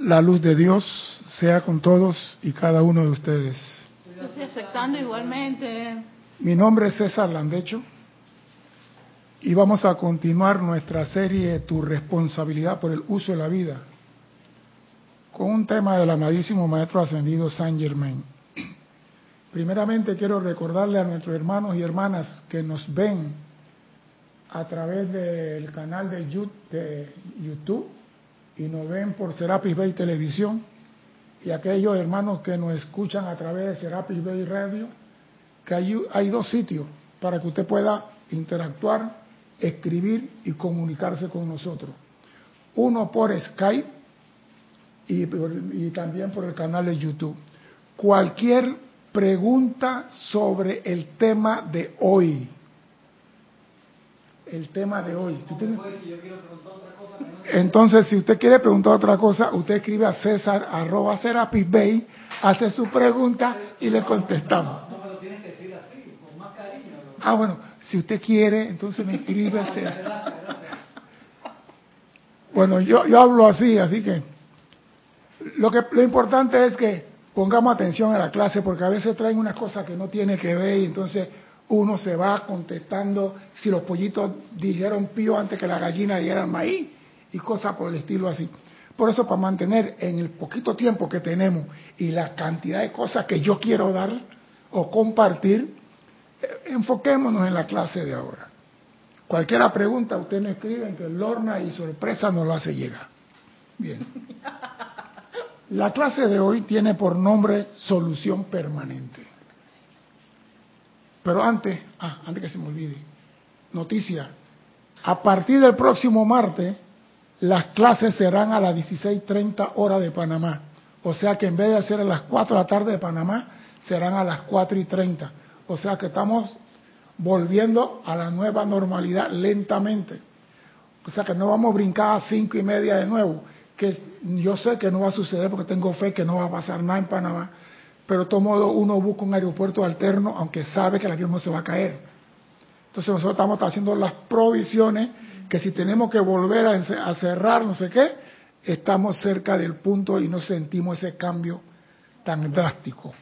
La luz de Dios sea con todos y cada uno de ustedes. Estoy aceptando igualmente. Mi nombre es César Landecho y vamos a continuar nuestra serie Tu responsabilidad por el uso de la vida con un tema del amadísimo Maestro Ascendido Saint Germain. Primeramente quiero recordarle a nuestros hermanos y hermanas que nos ven a través del canal de YouTube y nos ven por Serapis Bay Televisión y aquellos hermanos que nos escuchan a través de Serapis Bay Radio, que hay, hay dos sitios para que usted pueda interactuar, escribir y comunicarse con nosotros. Uno por Skype y, y también por el canal de YouTube. Cualquier pregunta sobre el tema de hoy. El tema de hoy. Entonces, si usted quiere preguntar otra cosa, usted escribe a César arroba Serapis Bay, hace su pregunta y le contestamos. Ah, bueno, si usted quiere, entonces me escribe. Bueno, yo, yo hablo así, así que lo que lo importante es que pongamos atención a la clase porque a veces traen unas cosas que no tiene que ver y entonces uno se va contestando si los pollitos dijeron pío antes que la gallina diera maíz y cosas por el estilo así. Por eso, para mantener en el poquito tiempo que tenemos y la cantidad de cosas que yo quiero dar o compartir, eh, enfoquémonos en la clase de ahora. Cualquiera pregunta, usted nos escribe que Lorna y sorpresa nos lo hace llegar. Bien. La clase de hoy tiene por nombre solución permanente. Pero antes, ah, antes que se me olvide, noticia, a partir del próximo martes, las clases serán a las 16.30 horas de Panamá. O sea que en vez de ser a las 4 de la tarde de Panamá, serán a las 4 y 30. O sea que estamos volviendo a la nueva normalidad lentamente. O sea que no vamos a brincar a 5 y media de nuevo que yo sé que no va a suceder porque tengo fe que no va a pasar nada en Panamá, pero de todo modo uno busca un aeropuerto alterno aunque sabe que el avión no se va a caer. Entonces nosotros estamos haciendo las provisiones que si tenemos que volver a, cerrar no sé qué, estamos cerca del punto y no sentimos ese cambio tan drástico.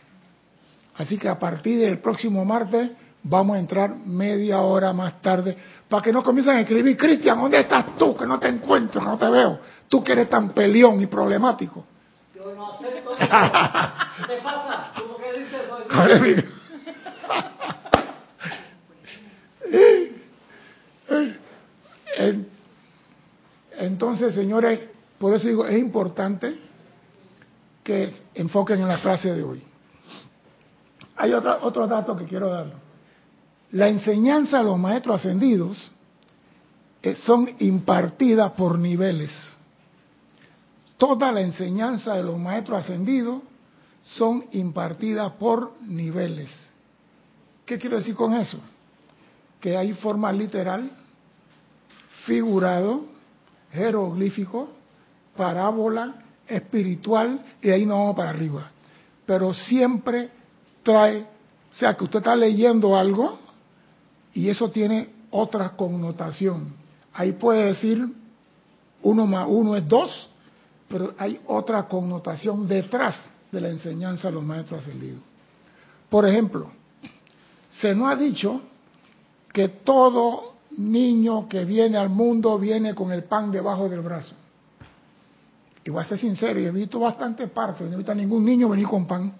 Así que a partir del próximo martes vamos a entrar media hora más tarde para que no comiencen a escribir, Cristian, ¿dónde estás tú? Que no te encuentro, que no te veo. Tú que eres tan peleón y problemático. Yo no acepto. ¿Qué pasa? ¿Cómo que dices? Entonces, señores, por eso digo, es importante que enfoquen en la clase de hoy. Hay otro, otro dato que quiero dar. La enseñanza de los maestros ascendidos eh, son impartidas por niveles. Toda la enseñanza de los maestros ascendidos son impartidas por niveles. ¿Qué quiero decir con eso? Que hay forma literal, figurado, jeroglífico, parábola, espiritual, y ahí no vamos para arriba. Pero siempre trae, o sea, que usted está leyendo algo y eso tiene otra connotación. Ahí puede decir uno más uno es dos, pero hay otra connotación detrás de la enseñanza de los maestros ascendidos. Por ejemplo, se nos ha dicho que todo niño que viene al mundo viene con el pan debajo del brazo. Y voy a ser sincero, he visto bastante partos, no he visto a ningún niño venir con pan.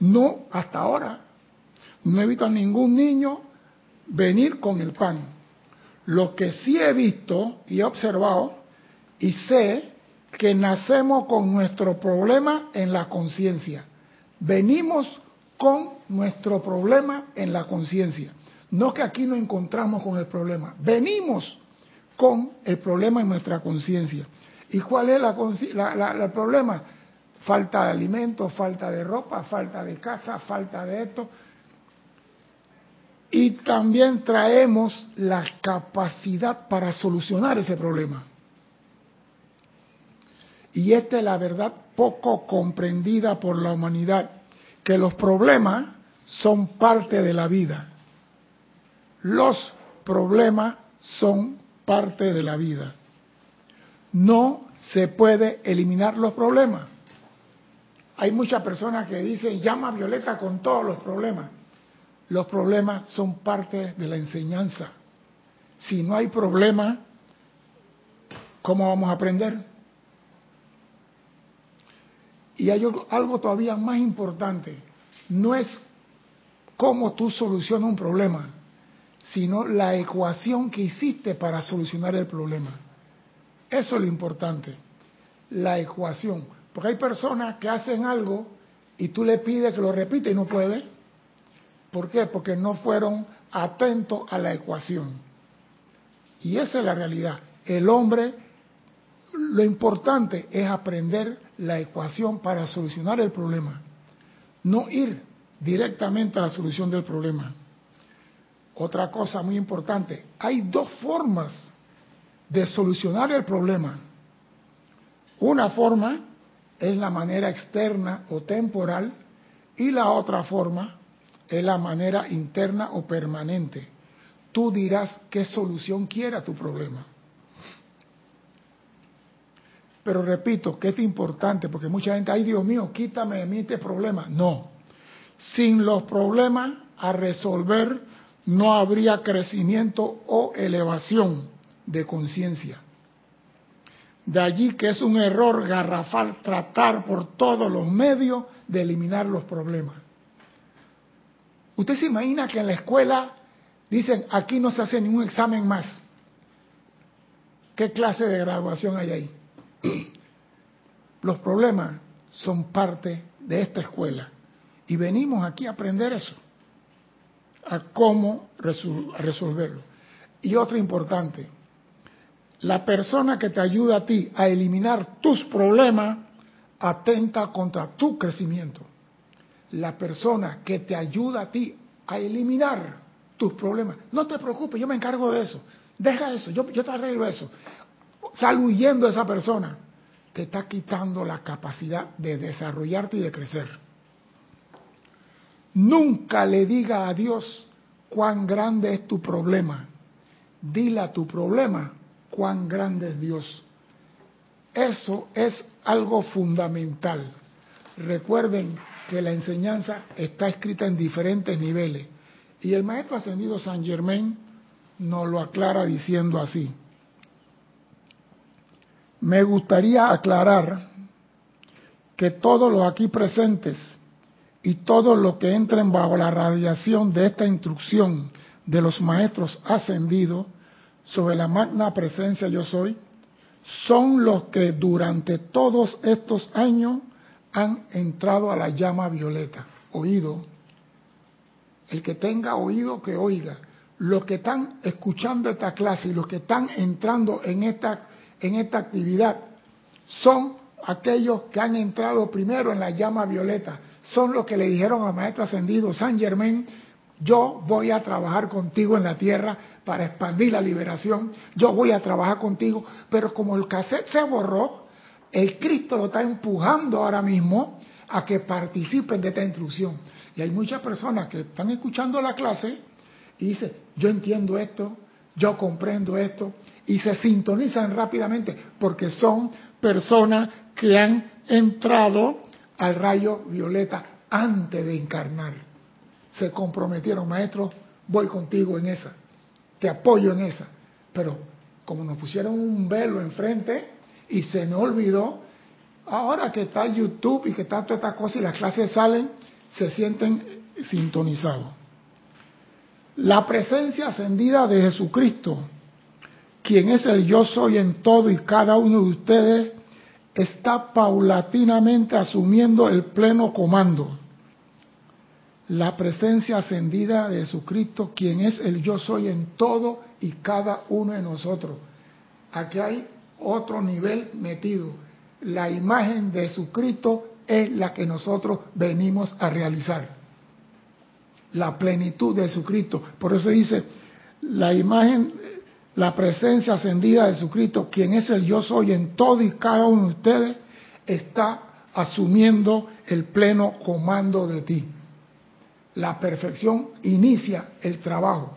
No, hasta ahora. No he visto a ningún niño venir con el pan. Lo que sí he visto y he observado y sé que nacemos con nuestro problema en la conciencia. Venimos con nuestro problema en la conciencia. No que aquí nos encontramos con el problema, venimos con el problema en nuestra conciencia. ¿Y cuál es el problema? Falta de alimento, falta de ropa, falta de casa, falta de esto. Y también traemos la capacidad para solucionar ese problema. Y esta es la verdad poco comprendida por la humanidad, que los problemas son parte de la vida. Los problemas son parte de la vida. no se puede eliminar los problemas. Hay muchas personas que dicen, llama Violeta con todos los problemas. Los problemas son parte de la enseñanza. Si no hay problema, ¿cómo vamos a aprender? Y hay algo todavía más importante. No es cómo tú solucionas un problema, sino la ecuación que hiciste para solucionar el problema. Eso es lo importante, la ecuación. Porque hay personas que hacen algo y tú le pides que lo repita y no puede. ¿Por qué? Porque no fueron atentos a la ecuación. Y esa es la realidad. El hombre, lo importante es aprender la ecuación para solucionar el problema. No ir directamente a la solución del problema. Otra cosa muy importante, hay dos formas de solucionar el problema. Una forma es la manera externa o temporal y la otra forma es la manera interna o permanente. Tú dirás qué solución quiera tu problema. Pero repito que es importante porque mucha gente, ay Dios mío, quítame de mí este problema. No, sin los problemas a resolver no habría crecimiento o elevación de conciencia. De allí que es un error garrafal tratar por todos los medios de eliminar los problemas. Usted se imagina que en la escuela dicen, aquí no se hace ningún examen más. ¿Qué clase de graduación hay ahí? Los problemas son parte de esta escuela. Y venimos aquí a aprender eso, a cómo resolverlo. Y otro importante, la persona que te ayuda a ti a eliminar tus problemas atenta contra tu crecimiento. La persona que te ayuda a ti a eliminar tus problemas, no te preocupes, yo me encargo de eso. Deja eso, yo, yo te arreglo eso. Sal huyendo de esa persona. Te está quitando la capacidad de desarrollarte y de crecer. Nunca le diga a Dios cuán grande es tu problema. Dile a tu problema cuán grande es Dios. Eso es algo fundamental. Recuerden que la enseñanza está escrita en diferentes niveles. Y el maestro ascendido San Germain nos lo aclara diciendo así. Me gustaría aclarar que todos los aquí presentes y todo lo que entren bajo la radiación de esta instrucción de los maestros ascendidos sobre la magna presencia yo soy, son los que durante todos estos años han entrado a la llama violeta. Oído. El que tenga oído, que oiga. Los que están escuchando esta clase y los que están entrando en esta, en esta actividad son aquellos que han entrado primero en la llama violeta. Son los que le dijeron al maestro ascendido San Germain, yo voy a trabajar contigo en la tierra para expandir la liberación, yo voy a trabajar contigo, pero como el cassette se borró, el Cristo lo está empujando ahora mismo a que participen de esta instrucción. Y hay muchas personas que están escuchando la clase y dicen, yo entiendo esto, yo comprendo esto, y se sintonizan rápidamente porque son personas que han entrado al rayo violeta antes de encarnar. Se comprometieron, maestro, voy contigo en esa, te apoyo en esa. Pero como nos pusieron un velo enfrente y se nos olvidó, ahora que está YouTube y que está toda esta cosa y las clases salen, se sienten sintonizados. La presencia ascendida de Jesucristo, quien es el yo soy en todo y cada uno de ustedes, está paulatinamente asumiendo el pleno comando. La presencia ascendida de Jesucristo, quien es el yo soy en todo y cada uno de nosotros. Aquí hay otro nivel metido. La imagen de Jesucristo es la que nosotros venimos a realizar. La plenitud de Jesucristo. Por eso dice, la imagen la presencia ascendida de Jesucristo, quien es el yo soy en todo y cada uno de ustedes, está asumiendo el pleno comando de ti. La perfección inicia el trabajo.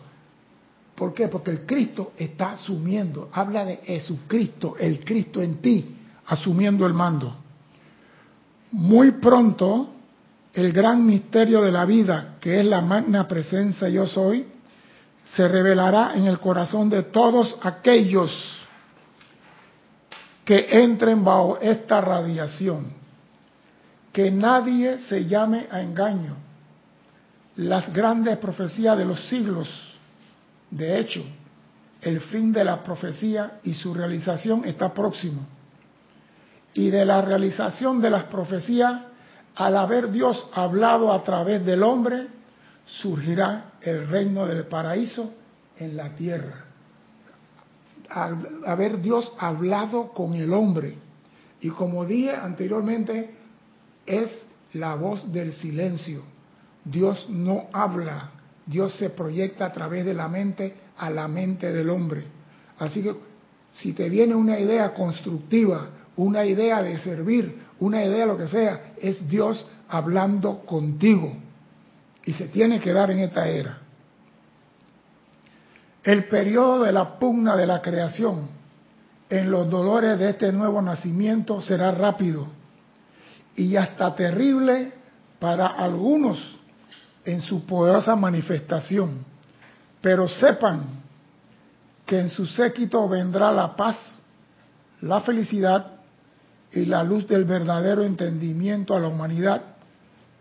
¿Por qué? Porque el Cristo está asumiendo, habla de Jesucristo, el Cristo en ti, asumiendo el mando. Muy pronto, el gran misterio de la vida, que es la magna presencia yo soy, se revelará en el corazón de todos aquellos que entren bajo esta radiación. Que nadie se llame a engaño. Las grandes profecías de los siglos, de hecho, el fin de la profecía y su realización está próximo. Y de la realización de las profecías, al haber Dios hablado a través del hombre, surgirá el reino del paraíso en la tierra. Al haber Dios hablado con el hombre. Y como dije anteriormente, es la voz del silencio. Dios no habla, Dios se proyecta a través de la mente a la mente del hombre. Así que si te viene una idea constructiva, una idea de servir, una idea lo que sea, es Dios hablando contigo. Y se tiene que dar en esta era. El periodo de la pugna de la creación en los dolores de este nuevo nacimiento será rápido y hasta terrible para algunos en su poderosa manifestación. Pero sepan que en su séquito vendrá la paz, la felicidad y la luz del verdadero entendimiento a la humanidad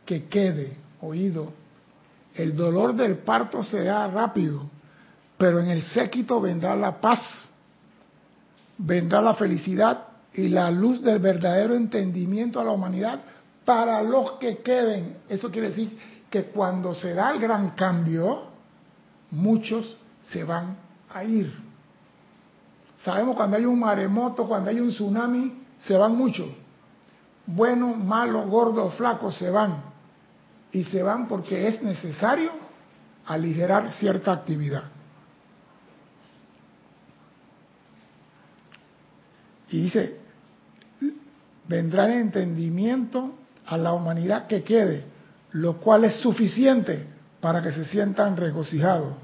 que quede oído. El dolor del parto será rápido, pero en el séquito vendrá la paz, vendrá la felicidad y la luz del verdadero entendimiento a la humanidad para los que queden. Eso quiere decir que cuando se da el gran cambio, muchos se van a ir. Sabemos cuando hay un maremoto, cuando hay un tsunami, se van muchos. Buenos, malos, gordos, flacos se van. Y se van porque es necesario aligerar cierta actividad. Y dice, vendrá entendimiento a la humanidad que quede, lo cual es suficiente para que se sientan regocijados.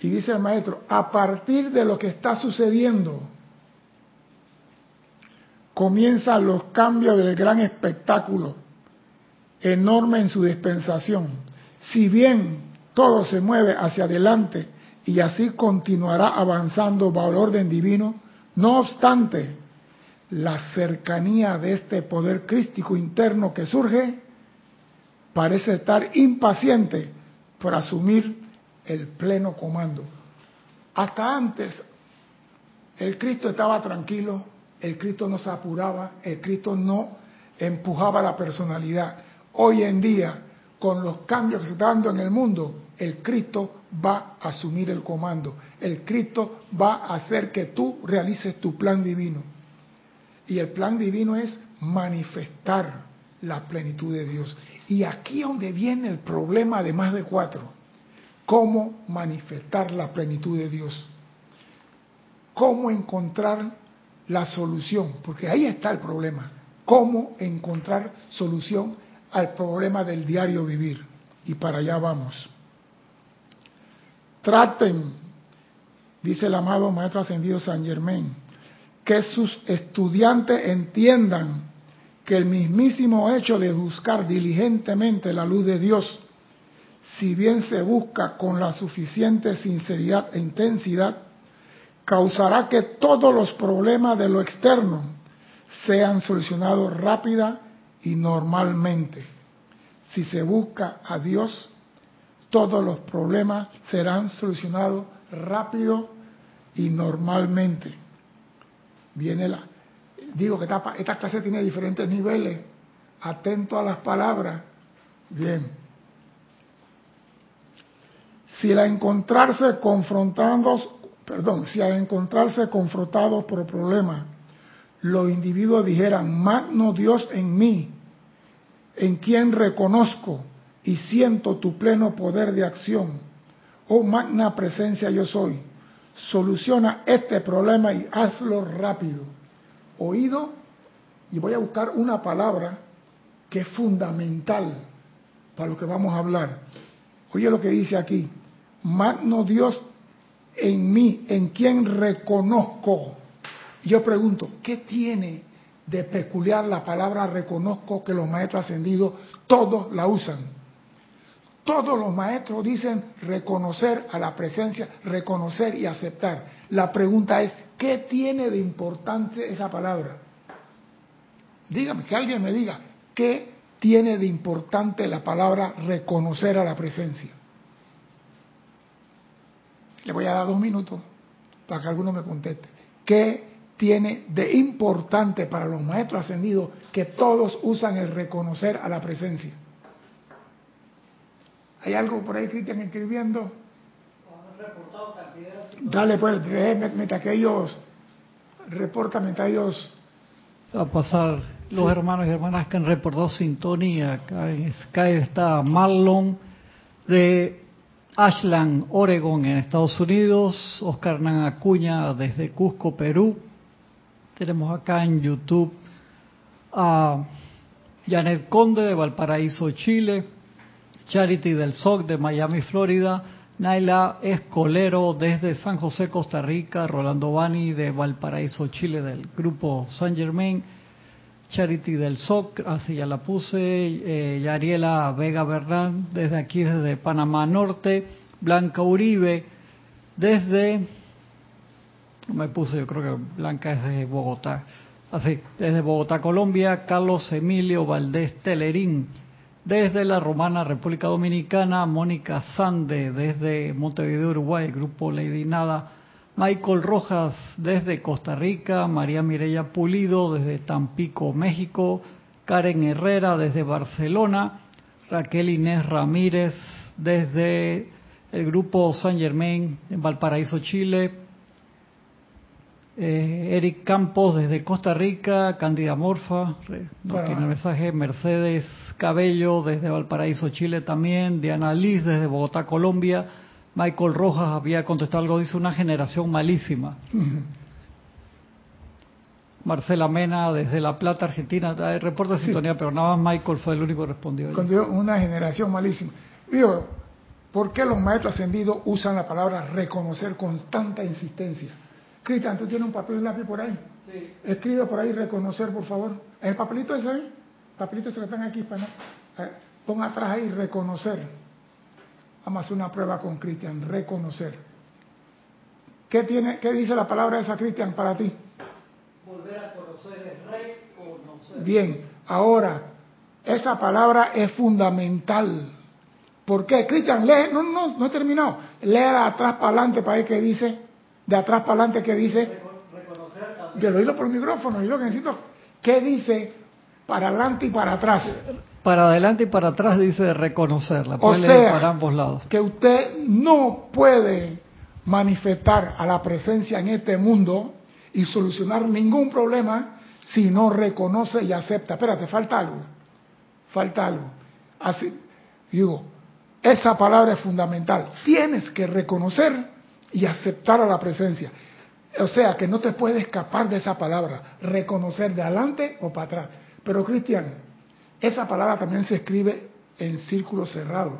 Y dice el maestro, a partir de lo que está sucediendo, comienzan los cambios del gran espectáculo, enorme en su dispensación. Si bien todo se mueve hacia adelante y así continuará avanzando bajo el orden divino, no obstante, la cercanía de este poder crístico interno que surge parece estar impaciente por asumir el pleno comando. Hasta antes, el Cristo estaba tranquilo, el Cristo no se apuraba, el Cristo no empujaba la personalidad. Hoy en día, con los cambios que se están dando en el mundo, el Cristo va a asumir el comando. El Cristo va a hacer que tú realices tu plan divino. Y el plan divino es manifestar la plenitud de Dios. Y aquí es donde viene el problema de más de cuatro cómo manifestar la plenitud de Dios, cómo encontrar la solución, porque ahí está el problema, cómo encontrar solución al problema del diario vivir. Y para allá vamos. Traten, dice el amado Maestro Ascendido San Germain, que sus estudiantes entiendan que el mismísimo hecho de buscar diligentemente la luz de Dios si bien se busca con la suficiente sinceridad e intensidad, causará que todos los problemas de lo externo sean solucionados rápida y normalmente. Si se busca a Dios, todos los problemas serán solucionados rápido y normalmente. Viene la, digo que esta, clase tiene diferentes niveles. Atento a las palabras. Bien. Si al encontrarse confrontados, perdón, si al encontrarse confrontados por problemas, los individuos dijeran, magno Dios en mí, en quien reconozco y siento tu pleno poder de acción, oh magna presencia yo soy, soluciona este problema y hazlo rápido. Oído, y voy a buscar una palabra que es fundamental para lo que vamos a hablar. Oye lo que dice aquí, magno Dios en mí, en quien reconozco. Yo pregunto, ¿qué tiene de peculiar la palabra reconozco que los maestros ascendidos todos la usan? Todos los maestros dicen reconocer a la presencia, reconocer y aceptar. La pregunta es, ¿qué tiene de importante esa palabra? Dígame, que alguien me diga, ¿qué tiene de importante la palabra reconocer a la presencia? Le voy a dar dos minutos para que alguno me conteste. ¿Qué tiene de importante para los maestros ascendidos que todos usan el reconocer a la presencia? ¿Hay algo por ahí, Cristian, escribiendo? Dale, pues, mientras que ellos, reporta mientras ellos... A pasar los hermanos y hermanas que han reportado sintonía. Acá en Sky está Marlon de Ashland, Oregon, en Estados Unidos. Oscar Hernán Acuña desde Cusco, Perú. Tenemos acá en YouTube a Janet Conde de Valparaíso, Chile. Charity del SOC de Miami, Florida, Naila Escolero desde San José, Costa Rica, Rolando Bani de Valparaíso, Chile, del grupo San Germain, Charity del SOC, así ya la puse, eh, Yariela Vega Bernán desde aquí, desde Panamá Norte, Blanca Uribe desde, no me puse, yo creo que Blanca es de Bogotá, así, desde Bogotá, Colombia, Carlos Emilio Valdés Telerín, desde la Romana República Dominicana, Mónica Sande desde Montevideo, Uruguay, Grupo Lady Nada, Michael Rojas desde Costa Rica, María Mireya Pulido desde Tampico, México, Karen Herrera desde Barcelona, Raquel Inés Ramírez desde el Grupo San Germain en Valparaíso, Chile, eh, Eric Campos desde Costa Rica, Candida Morfa, no tiene mensaje, Mercedes Cabello desde Valparaíso, Chile también, Diana Liz desde Bogotá, Colombia, Michael Rojas había contestado algo, dice una generación malísima. Marcela Mena desde La Plata, Argentina, reporte de sintonía, pero nada más Michael fue el único que respondió. una generación malísima. Digo, ¿por qué los maestros ascendidos usan la palabra reconocer con tanta insistencia? Cristian, ¿tú tienes un papel y un lápiz por ahí? Sí. Escribe por ahí reconocer, por favor. ¿El papelito ese ahí? Papelitos que están aquí para pon atrás ahí reconocer. Vamos a hacer una prueba con Cristian, reconocer. ¿Qué tiene, qué dice la palabra esa Cristian para ti? Volver a conocer es reconocer. Bien, ahora esa palabra es fundamental. ¿Por qué? Cristian, lee, no, no, no he terminado. Lee de atrás para adelante para ver qué dice de atrás para adelante que dice, yo lo oído por el micrófono, y lo que necesito, ¿qué dice para adelante y para atrás? Para adelante y para atrás dice reconocerla, o sea, para ambos lados. Que usted no puede manifestar a la presencia en este mundo y solucionar ningún problema si no reconoce y acepta. Espérate, falta algo. Falta algo. Así, digo, esa palabra es fundamental. Tienes que reconocer y aceptar a la presencia. O sea, que no te puedes escapar de esa palabra, reconocer de adelante o para atrás. Pero Cristian, esa palabra también se escribe en círculo cerrado.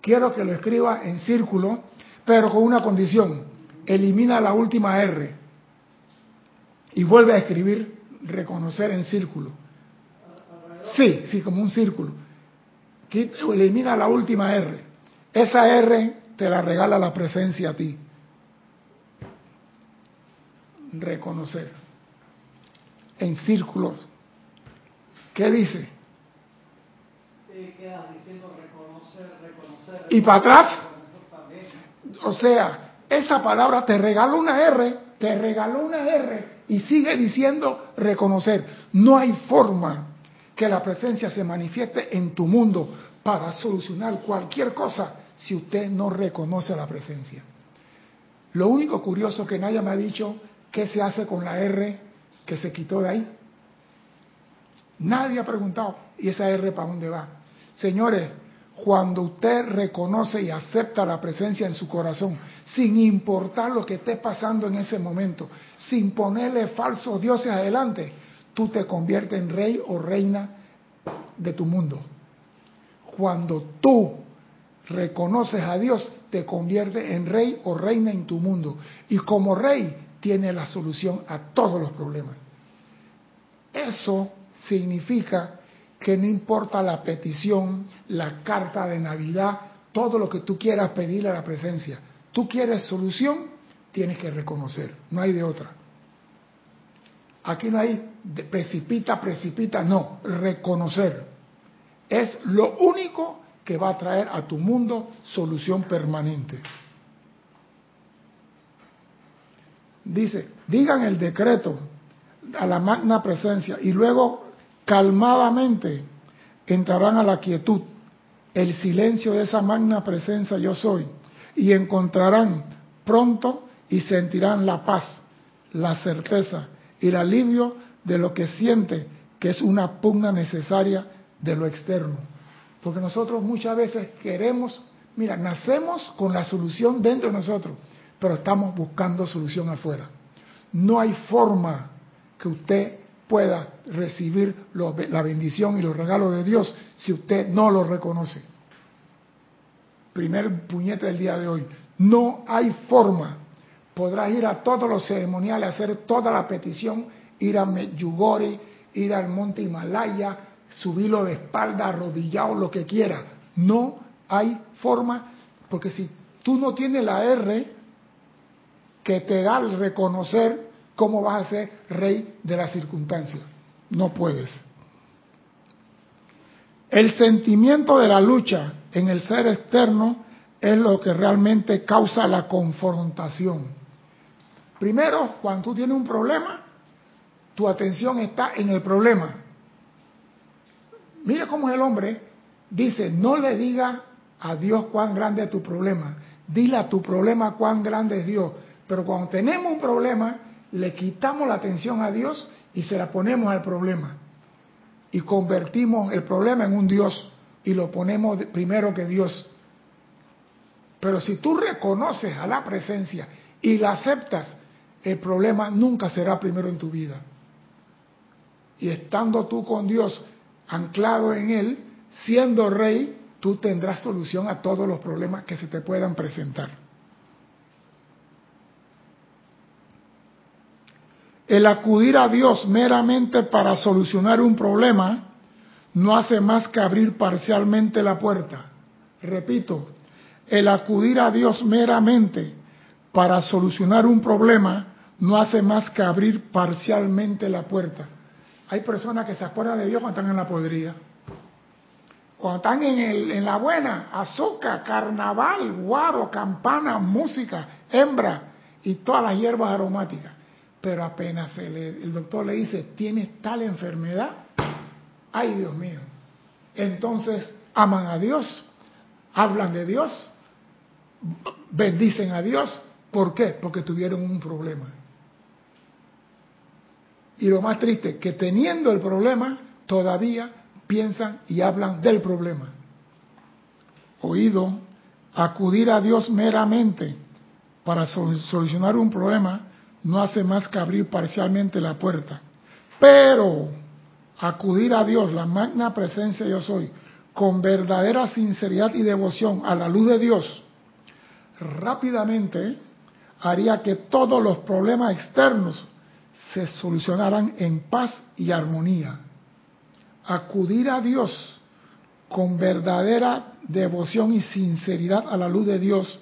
Quiero que lo escriba en círculo, pero con una condición. Elimina la última R y vuelve a escribir reconocer en círculo. Sí, sí, como un círculo. Elimina la última R. Esa R te la regala la presencia a ti. Reconocer. En círculos. ¿Qué dice? y para atrás. O sea, esa palabra te regaló una R, te regaló una R y sigue diciendo reconocer. No hay forma que la presencia se manifieste en tu mundo para solucionar cualquier cosa si usted no reconoce la presencia. Lo único curioso que nadie me ha dicho qué se hace con la R que se quitó de ahí. Nadie ha preguntado, ¿y esa R para dónde va? Señores, cuando usted reconoce y acepta la presencia en su corazón, sin importar lo que esté pasando en ese momento, sin ponerle falsos dioses adelante, tú te conviertes en rey o reina de tu mundo. cuando tú reconoces a Dios, te convierte en rey o reina en tu mundo. Y como rey, tiene la solución a todos los problemas. Eso significa que no importa la petición, la carta de Navidad, todo lo que tú quieras pedirle a la presencia. Tú quieres solución, tienes que reconocer, no hay de otra. Aquí no hay precipita, precipita, no, reconocer. Es lo único que va a traer a tu mundo solución permanente. Dice, digan el decreto a la magna presencia y luego calmadamente entrarán a la quietud, el silencio de esa magna presencia yo soy, y encontrarán pronto y sentirán la paz, la certeza y el alivio de lo que siente que es una pugna necesaria de lo externo. Porque nosotros muchas veces queremos, mira, nacemos con la solución dentro de nosotros, pero estamos buscando solución afuera. No hay forma que usted pueda recibir la bendición y los regalos de Dios si usted no lo reconoce. Primer puñete del día de hoy. No hay forma. Podrás ir a todos los ceremoniales, hacer toda la petición, ir a Medjugorje, ir al monte Himalaya, subirlo de espalda, arrodillado, lo que quiera. No hay forma, porque si tú no tienes la R que te da el reconocer, ¿cómo vas a ser rey de la circunstancia? No puedes. El sentimiento de la lucha en el ser externo es lo que realmente causa la confrontación. Primero, cuando tú tienes un problema, tu atención está en el problema. Mira cómo el hombre dice, no le diga a Dios cuán grande es tu problema, dile a tu problema cuán grande es Dios. Pero cuando tenemos un problema, le quitamos la atención a Dios y se la ponemos al problema. Y convertimos el problema en un Dios y lo ponemos primero que Dios. Pero si tú reconoces a la presencia y la aceptas, el problema nunca será primero en tu vida. Y estando tú con Dios anclado en Él, siendo rey, tú tendrás solución a todos los problemas que se te puedan presentar. El acudir a Dios meramente para solucionar un problema no hace más que abrir parcialmente la puerta. Repito, el acudir a Dios meramente para solucionar un problema no hace más que abrir parcialmente la puerta. Hay personas que se acuerdan de Dios cuando están en la podrida. Cuando están en, el, en la buena, azúcar, carnaval, guaro, campana, música, hembra y todas las hierbas aromáticas. Pero apenas el, doctor le dice, tienes tal enfermedad, ay Dios mío. Entonces aman a Dios, hablan de Dios, bendicen a Dios. ¿Por qué? Porque tuvieron un problema. Y lo más triste, que teniendo el problema, todavía piensan y hablan del problema. Oído, acudir a Dios meramente para solucionar un problema no hace más que abrir parcialmente la puerta. Pero acudir a Dios, la magna presencia yo soy, con verdadera sinceridad y devoción a la luz de Dios, rápidamente haría que todos los problemas externos se solucionaran en paz y armonía. Acudir a Dios con verdadera devoción y sinceridad a la luz de Dios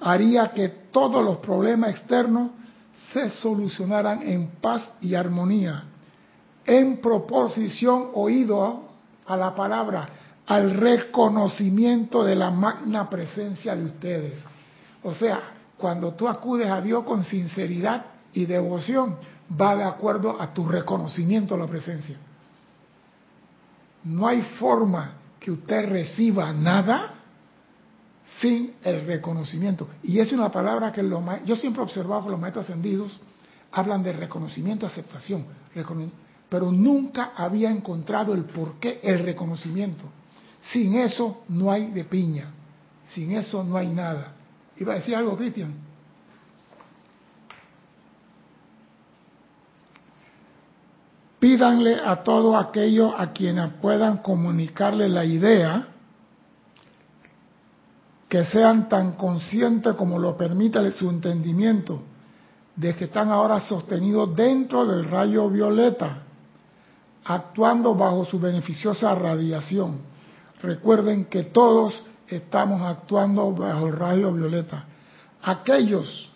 haría que todos los problemas externos se solucionaran en paz y armonía, en proposición oído a la palabra, al reconocimiento de la magna presencia de ustedes. O sea, cuando tú acudes a Dios con sinceridad y devoción, va de acuerdo a tu reconocimiento de la presencia. No hay forma que usted reciba nada sin el reconocimiento. Y es una palabra que yo siempre he observado que los maestros ascendidos hablan de reconocimiento, aceptación, pero nunca había encontrado el por qué el reconocimiento. Sin eso no hay de piña, sin eso no hay nada. ¿Iba a decir algo, Cristian? pídanle a todos aquellos a quienes puedan comunicarle la idea que sean tan conscientes como lo permite su entendimiento de que están ahora sostenidos dentro del rayo violeta, actuando bajo su beneficiosa radiación. Recuerden que todos estamos actuando bajo el rayo violeta. Aquellos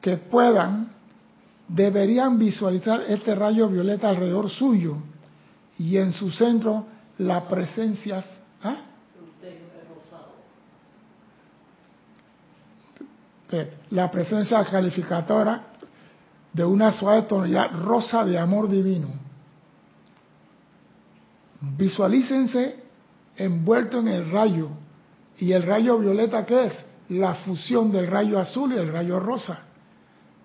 que puedan deberían visualizar este rayo violeta alrededor suyo y en su centro la presencia ¿ah? la presencia calificadora de una suave tonalidad rosa de amor divino. Visualícense envuelto en el rayo. ¿Y el rayo violeta qué es? La fusión del rayo azul y el rayo rosa.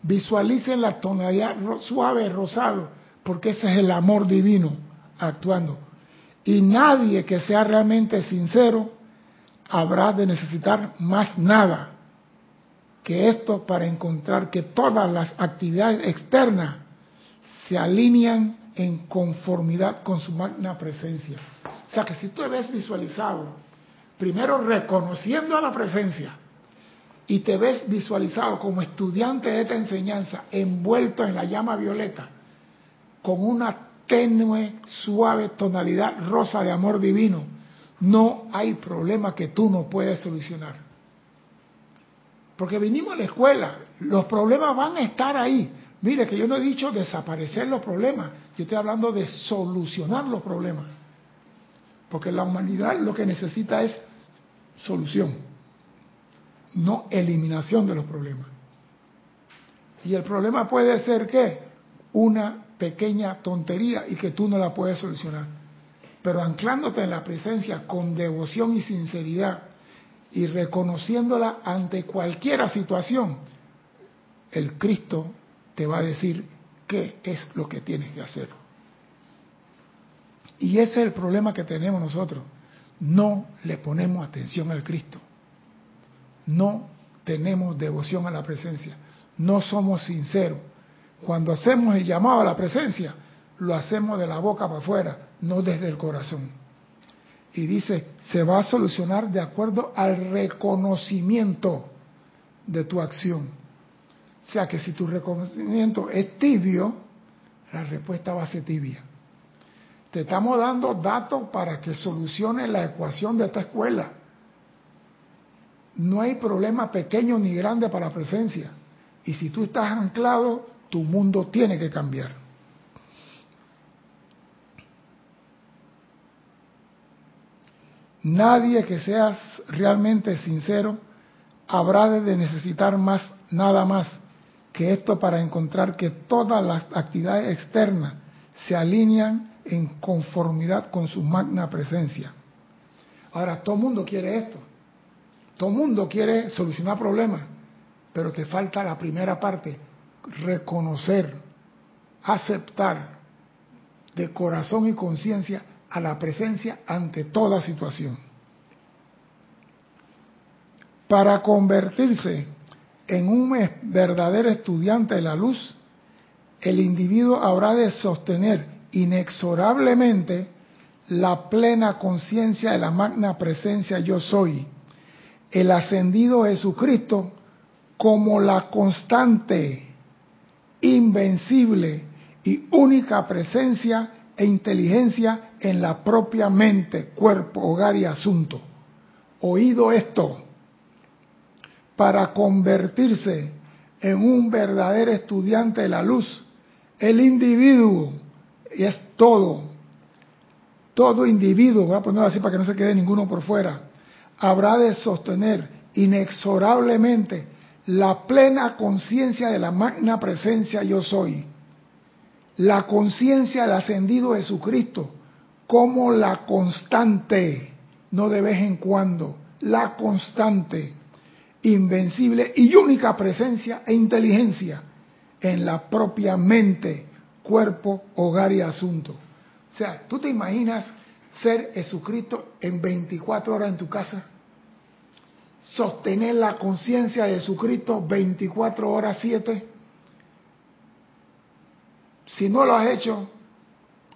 Visualicen la tonalidad suave rosado, porque ese es el amor divino actuando. Y nadie que sea realmente sincero habrá de necesitar más nada que esto para encontrar que todas las actividades externas se alinean en conformidad con su magna presencia. O sea que si tú ves visualizado, primero reconociendo a la presencia y te ves visualizado como estudiante de esta enseñanza, envuelto en la llama violeta, con una tenue, suave tonalidad rosa de amor divino, no hay problema que tú no puedes solucionar. Porque vinimos a la escuela, los problemas van a estar ahí. Mire que yo no he dicho desaparecer los problemas, yo estoy hablando de solucionar los problemas. Porque la humanidad lo que necesita es solución, no eliminación de los problemas. Y el problema puede ser que una pequeña tontería y que tú no la puedes solucionar. Pero anclándote en la presencia con devoción y sinceridad y reconociéndola ante cualquier situación, el Cristo te va a decir qué es lo que tienes que hacer. Y ese es el problema que tenemos nosotros. No le ponemos atención al Cristo. No tenemos devoción a la presencia. No somos sinceros. Cuando hacemos el llamado a la presencia, lo hacemos de la boca para afuera, no desde el corazón y dice, se va a solucionar de acuerdo al reconocimiento de tu acción. O sea que si tu reconocimiento es tibio, la respuesta va a ser tibia. Te estamos dando datos para que solucione la ecuación de esta escuela. No hay problema pequeño ni grande para la presencia. Y si tú estás anclado, tu mundo tiene que cambiar. Nadie que sea realmente sincero habrá de necesitar más, nada más que esto para encontrar que todas las actividades externas se alinean en conformidad con su magna presencia. Ahora, todo mundo quiere esto. Todo mundo quiere solucionar problemas, pero te falta la primera parte, reconocer, aceptar de corazón y conciencia a la presencia ante toda situación. Para convertirse en un verdadero estudiante de la luz, el individuo habrá de sostener inexorablemente la plena conciencia de la magna presencia yo soy, el ascendido Jesucristo como la constante, invencible y única presencia e inteligencia en la propia mente, cuerpo, hogar y asunto. Oído esto, para convertirse en un verdadero estudiante de la luz, el individuo, es todo, todo individuo, voy a ponerlo así para que no se quede ninguno por fuera, habrá de sostener inexorablemente la plena conciencia de la magna presencia yo soy la conciencia del ascendido Jesucristo como la constante, no de vez en cuando, la constante, invencible y única presencia e inteligencia en la propia mente, cuerpo, hogar y asunto. O sea, ¿tú te imaginas ser Jesucristo en 24 horas en tu casa? Sostener la conciencia de Jesucristo 24 horas 7 si no lo has hecho,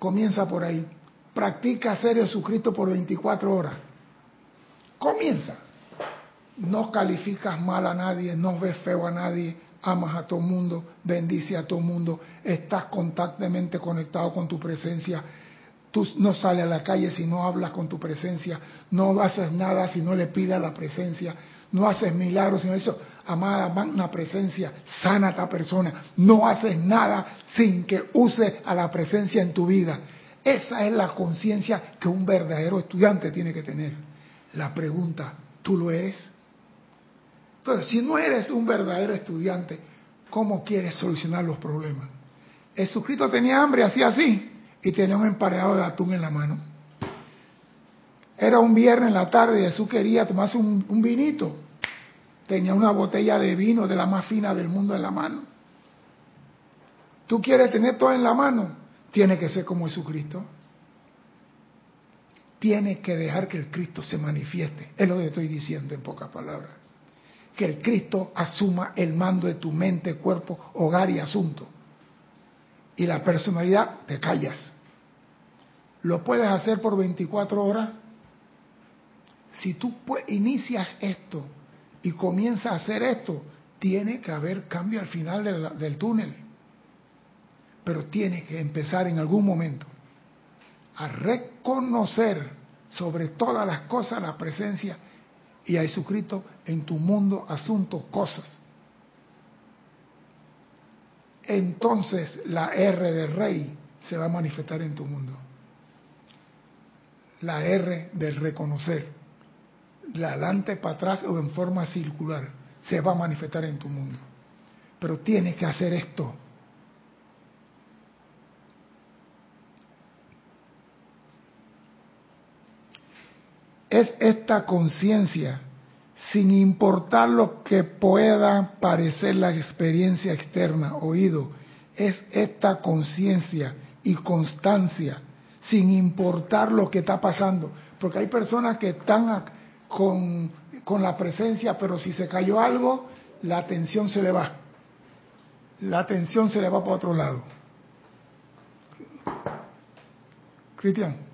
Comienza por ahí. Practica ser Jesucristo por 24 horas. Comienza. No calificas mal a nadie, no ves feo a nadie, amas a todo mundo, bendice a todo mundo, estás constantemente conectado con tu presencia. Tú no sales a la calle si no hablas con tu presencia, no haces nada si no le pidas la presencia, no haces milagros sino eso. Amada magna presencia, sana a esta persona. No haces nada sin que use a la presencia en tu vida. Esa es la conciencia que un verdadero estudiante tiene que tener. La pregunta, ¿tú lo eres? Entonces, si no eres un verdadero estudiante, ¿cómo quieres solucionar los problemas? Jesucristo tenía hambre, hacía así, y tenía un emparedado de atún en la mano. Era un viernes en la tarde y Jesús quería tomarse un vinito. Tenía una botella de vino de la más fina del mundo en la mano. ¿Tú quieres tener todo en la mano? Tiene que ser como Jesucristo. Tiene que dejar que el Cristo se manifieste. Es lo que estoy diciendo en pocas palabras. Que el Cristo asuma el mando de tu mente, cuerpo, hogar y asunto. Y la personalidad, te callas. Lo puedes hacer por 24 horas. Si tú inicias esto y comienzas a hacer esto, tiene que haber cambio al final del, del túnel pero tiene que empezar en algún momento a reconocer sobre todas las cosas la presencia y a Jesucristo en tu mundo, asuntos, cosas. Entonces la R de rey se va a manifestar en tu mundo. La R del reconocer, de adelante para atrás o en forma circular, se va a manifestar en tu mundo. Pero tienes que hacer esto es esta conciencia, sin importar lo que pueda parecer la experiencia externa, oído, es esta conciencia y constancia, sin importar lo que está pasando. Porque hay personas que están con, con la presencia, pero si se cayó algo, la atención se le va. La atención se le va para otro lado. Cristian.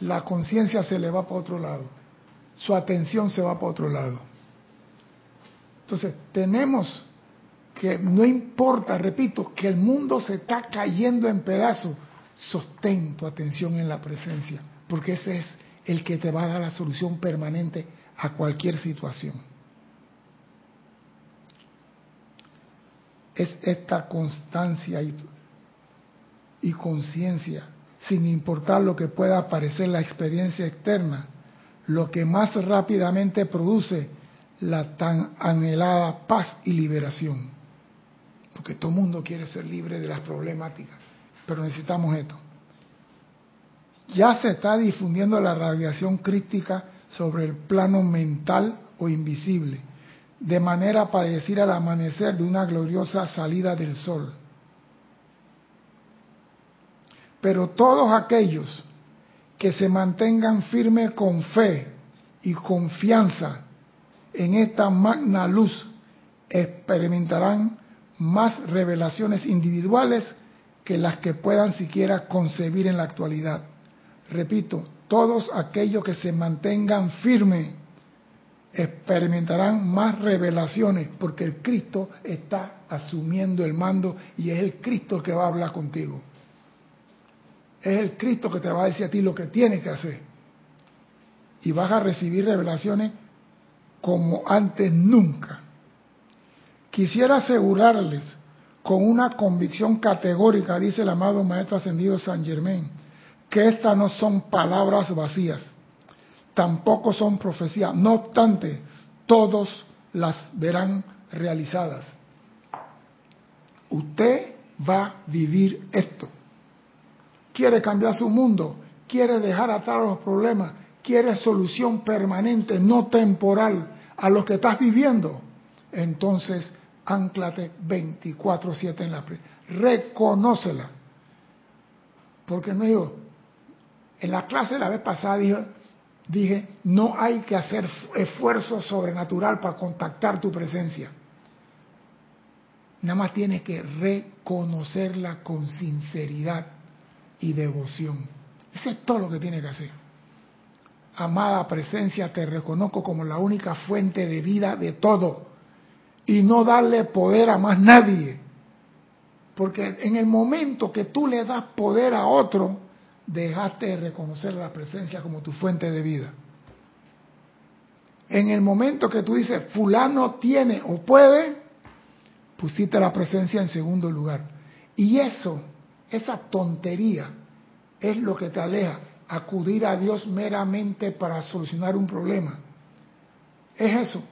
la conciencia se le va para otro lado, su atención se va para otro lado. Entonces, tenemos que, no importa, repito, que el mundo se está cayendo en pedazos, sostén tu atención en la presencia, porque ese es el que te va a dar la solución permanente a cualquier situación. Es esta constancia y, y conciencia sin importar lo que pueda parecer la experiencia externa, lo que más rápidamente produce la tan anhelada paz y liberación. Porque todo mundo quiere ser libre de las problemáticas, pero necesitamos esto. Ya se está difundiendo la radiación crítica sobre el plano mental o invisible, de manera para decir al amanecer de una gloriosa salida del sol pero todos aquellos que se mantengan firmes con fe y confianza en esta magna luz experimentarán más revelaciones individuales que las que puedan siquiera concebir en la actualidad. Repito, todos aquellos que se mantengan firmes experimentarán más revelaciones porque el Cristo está asumiendo el mando y es el Cristo que va a hablar contigo es el Cristo que te va a decir a ti lo que tienes que hacer. Y vas a recibir revelaciones como antes nunca. Quisiera asegurarles con una convicción categórica, dice el amado Maestro Ascendido San Germain, que estas no son palabras vacías, tampoco son profecías. No obstante, todos las verán realizadas. Usted va a vivir esto quiere cambiar su mundo, quiere dejar atrás los problemas, quiere solución permanente, no temporal a lo que estás viviendo, entonces anclate 24/7 en la reconócela. Porque no digo, en la clase la vez pasada dije, dije, no hay que hacer esfuerzo sobrenatural para contactar tu presencia. Nada más tienes que reconocerla con sinceridad y devoción. Eso es todo lo que tiene que hacer. Amada presencia, te reconozco como la única fuente de vida de todo. Y no darle poder a más nadie. Porque en el momento que tú le das poder a otro, dejaste de reconocer la presencia como tu fuente de vida. En el momento que tú dices, fulano tiene o puede, pusiste la presencia en segundo lugar. Y eso, esa tontería, es lo que te aleja acudir a Dios meramente para solucionar un problema. Es eso.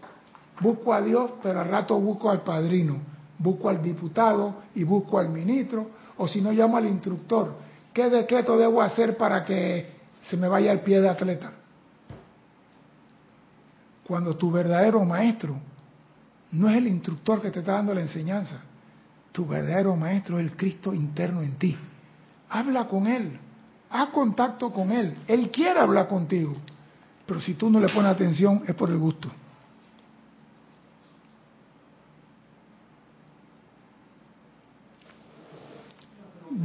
Busco a Dios, pero al rato busco al padrino, busco al diputado y busco al ministro, o si no llamo al instructor. ¿Qué decreto debo hacer para que se me vaya el pie de atleta? Cuando tu verdadero maestro no es el instructor que te está dando la enseñanza, tu verdadero maestro es el Cristo interno en ti. Habla con Él, haz contacto con Él. Él quiere hablar contigo, pero si tú no le pones atención es por el gusto.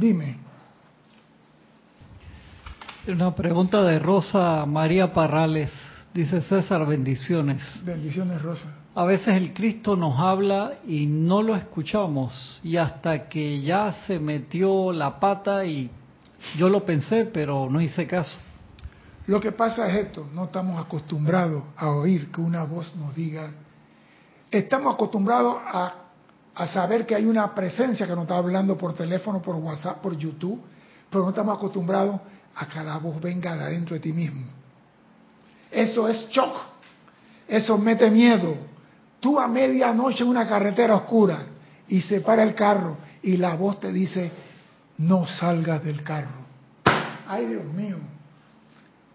Dime. Una pregunta de Rosa María Parrales. Dice César, bendiciones. Bendiciones, Rosa. A veces el Cristo nos habla y no lo escuchamos y hasta que ya se metió la pata y yo lo pensé, pero no hice caso. Lo que pasa es esto, no estamos acostumbrados a oír que una voz nos diga, estamos acostumbrados a, a saber que hay una presencia que nos está hablando por teléfono, por WhatsApp, por YouTube, pero no estamos acostumbrados a que la voz venga de adentro de ti mismo. Eso es shock, eso mete miedo. Tú a medianoche en una carretera oscura y se para el carro y la voz te dice, no salgas del carro. Ay Dios mío,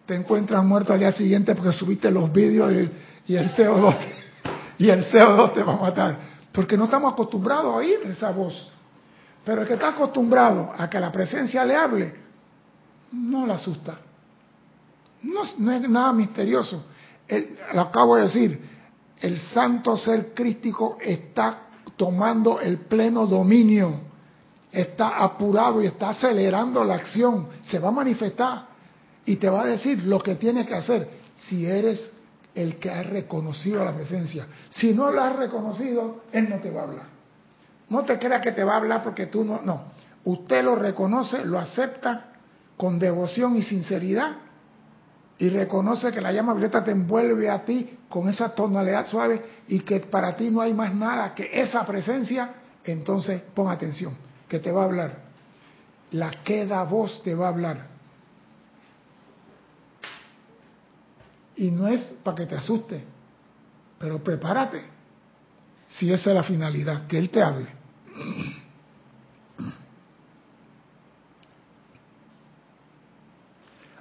te encuentras muerto al día siguiente porque subiste los vídeos y, y el CO2 y el CO2 te va a matar. Porque no estamos acostumbrados a oír esa voz. Pero el que está acostumbrado a que la presencia le hable, no le asusta. No, es nada misterioso. Lo acabo de decir, el santo ser crístico está tomando el pleno dominio, está apurado y está acelerando la acción, se va a manifestar y te va a decir lo que tienes que hacer si eres el que ha reconocido la presencia. Si no lo has reconocido, Él no te va a hablar. No te creas que te va a hablar porque tú no, no. Usted lo reconoce, lo acepta con devoción y sinceridad y reconoce que la llama violeta te envuelve a ti con esa tonalidad suave y que para ti no hay más nada que esa presencia, entonces pon atención, que te va a hablar. La queda voz te va a hablar. Y no es para que te asuste, pero prepárate, si esa es la finalidad, que Él te hable.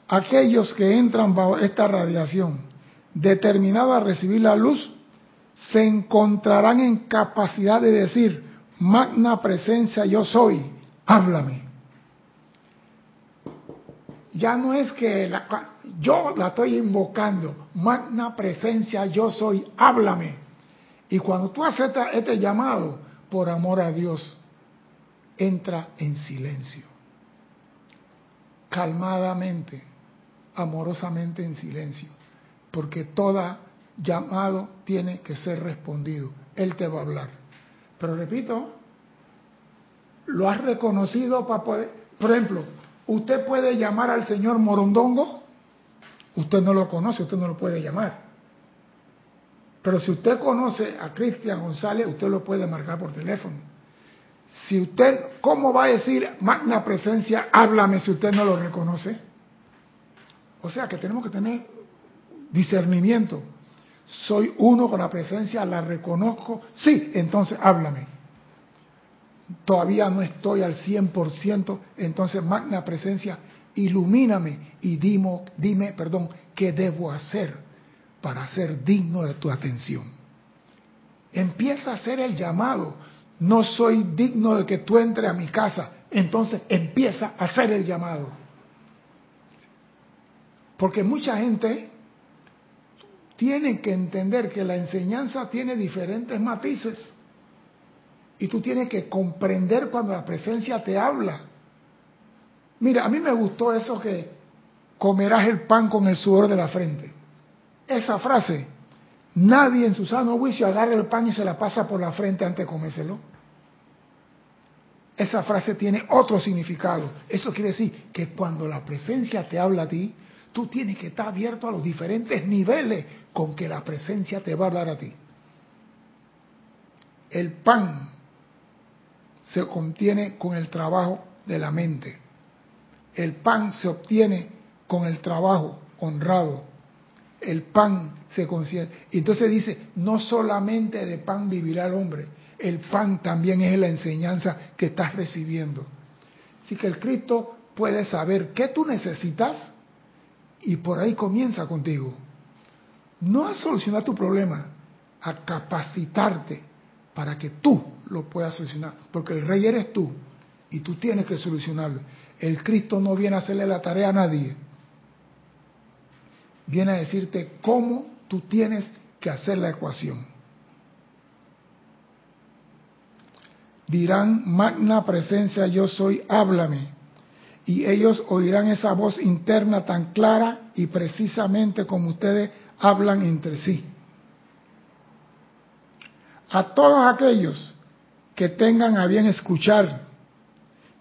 aquellos que entran bajo esta radiación determinados a recibir la luz se encontrarán en capacidad de decir, magna presencia yo soy, háblame. Ya no es que la, yo la estoy invocando, magna presencia yo soy, háblame. Y cuando tú aceptas este llamado, por amor a Dios, entra en silencio, calmadamente amorosamente en silencio, porque todo llamado tiene que ser respondido. Él te va a hablar. Pero repito, lo has reconocido para poder, por ejemplo, usted puede llamar al señor Morondongo, usted no lo conoce, usted no lo puede llamar. Pero si usted conoce a Cristian González, usted lo puede marcar por teléfono. Si usted, ¿cómo va a decir magna presencia, háblame si usted no lo reconoce? O sea que tenemos que tener discernimiento. Soy uno con la presencia, la reconozco. Sí, entonces háblame. Todavía no estoy al 100%, entonces magna presencia, ilumíname y dime, perdón, qué debo hacer para ser digno de tu atención. Empieza a hacer el llamado. No soy digno de que tú entres a mi casa. Entonces empieza a hacer el llamado. Porque mucha gente tiene que entender que la enseñanza tiene diferentes matices. Y tú tienes que comprender cuando la presencia te habla. Mira, a mí me gustó eso que comerás el pan con el sudor de la frente. Esa frase, nadie en su sano juicio agarra el pan y se la pasa por la frente antes de comérselo. Esa frase tiene otro significado. Eso quiere decir que cuando la presencia te habla a ti, tú tienes que estar abierto a los diferentes niveles con que la presencia te va a hablar a ti. El pan se contiene con el trabajo de la mente. El pan se obtiene con el trabajo honrado. El pan se consigue. Entonces dice, no solamente de pan vivirá el hombre, el pan también es la enseñanza que estás recibiendo. Así que el Cristo puede saber qué tú necesitas y por ahí comienza contigo. No a solucionar tu problema, a capacitarte para que tú lo puedas solucionar. Porque el rey eres tú y tú tienes que solucionarlo. El Cristo no viene a hacerle la tarea a nadie. Viene a decirte cómo tú tienes que hacer la ecuación. dirán, magna presencia yo soy, háblame. Y ellos oirán esa voz interna tan clara y precisamente como ustedes hablan entre sí. A todos aquellos que tengan a bien escuchar,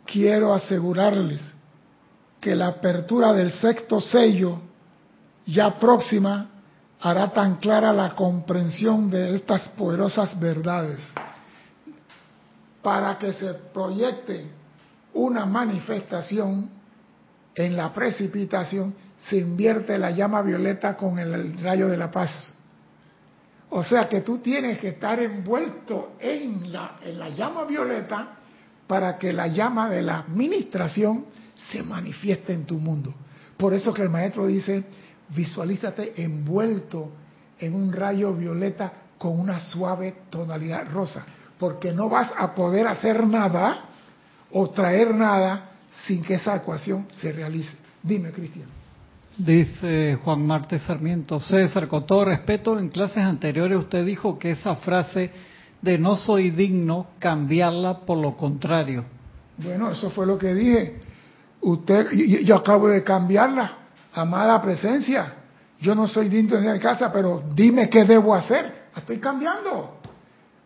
quiero asegurarles que la apertura del sexto sello ya próxima hará tan clara la comprensión de estas poderosas verdades para que se proyecte una manifestación en la precipitación, se invierte la llama violeta con el rayo de la paz. O sea que tú tienes que estar envuelto en la, en la llama violeta para que la llama de la administración se manifieste en tu mundo. Por eso que el maestro dice, visualízate envuelto en un rayo violeta con una suave tonalidad rosa porque no vas a poder hacer nada o traer nada sin que esa ecuación se realice. Dime, Cristian. Dice Juan Marte Sarmiento, César, con todo respeto, en clases anteriores usted dijo que esa frase de no soy digno, cambiarla por lo contrario. Bueno, eso fue lo que dije. Usted, yo, acabo de cambiarla, amada presencia. Yo no soy digno de mi casa, pero dime qué debo hacer. estoy cambiando.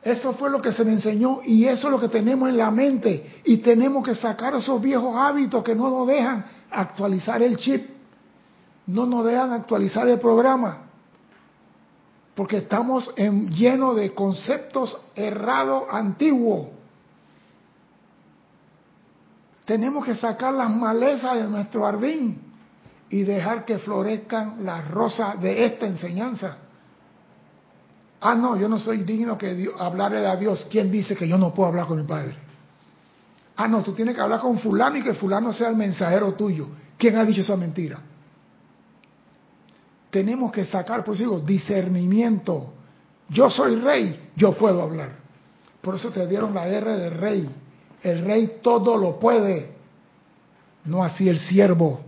Eso fue lo que se me enseñó y eso es lo que tenemos en la mente. Y tenemos que sacar esos viejos hábitos que no nos dejan actualizar el chip, no nos dejan actualizar el programa. Porque estamos llenos de conceptos errados antiguos. Tenemos que sacar las malezas de nuestro jardín y dejar que florezcan las rosas de esta enseñanza. Ah, no, yo no soy digno que hablarle a Dios. ¿Quién dice que yo no puedo hablar con mi Padre? Ah, no, tú tienes que hablar con fulano y que fulano sea el mensajero tuyo. ¿Quién ha dicho esa mentira? Tenemos que sacar, por eso digo, discernimiento. Yo soy rey, yo puedo hablar. Por eso te dieron la R de rey. El rey todo lo puede, no así el siervo.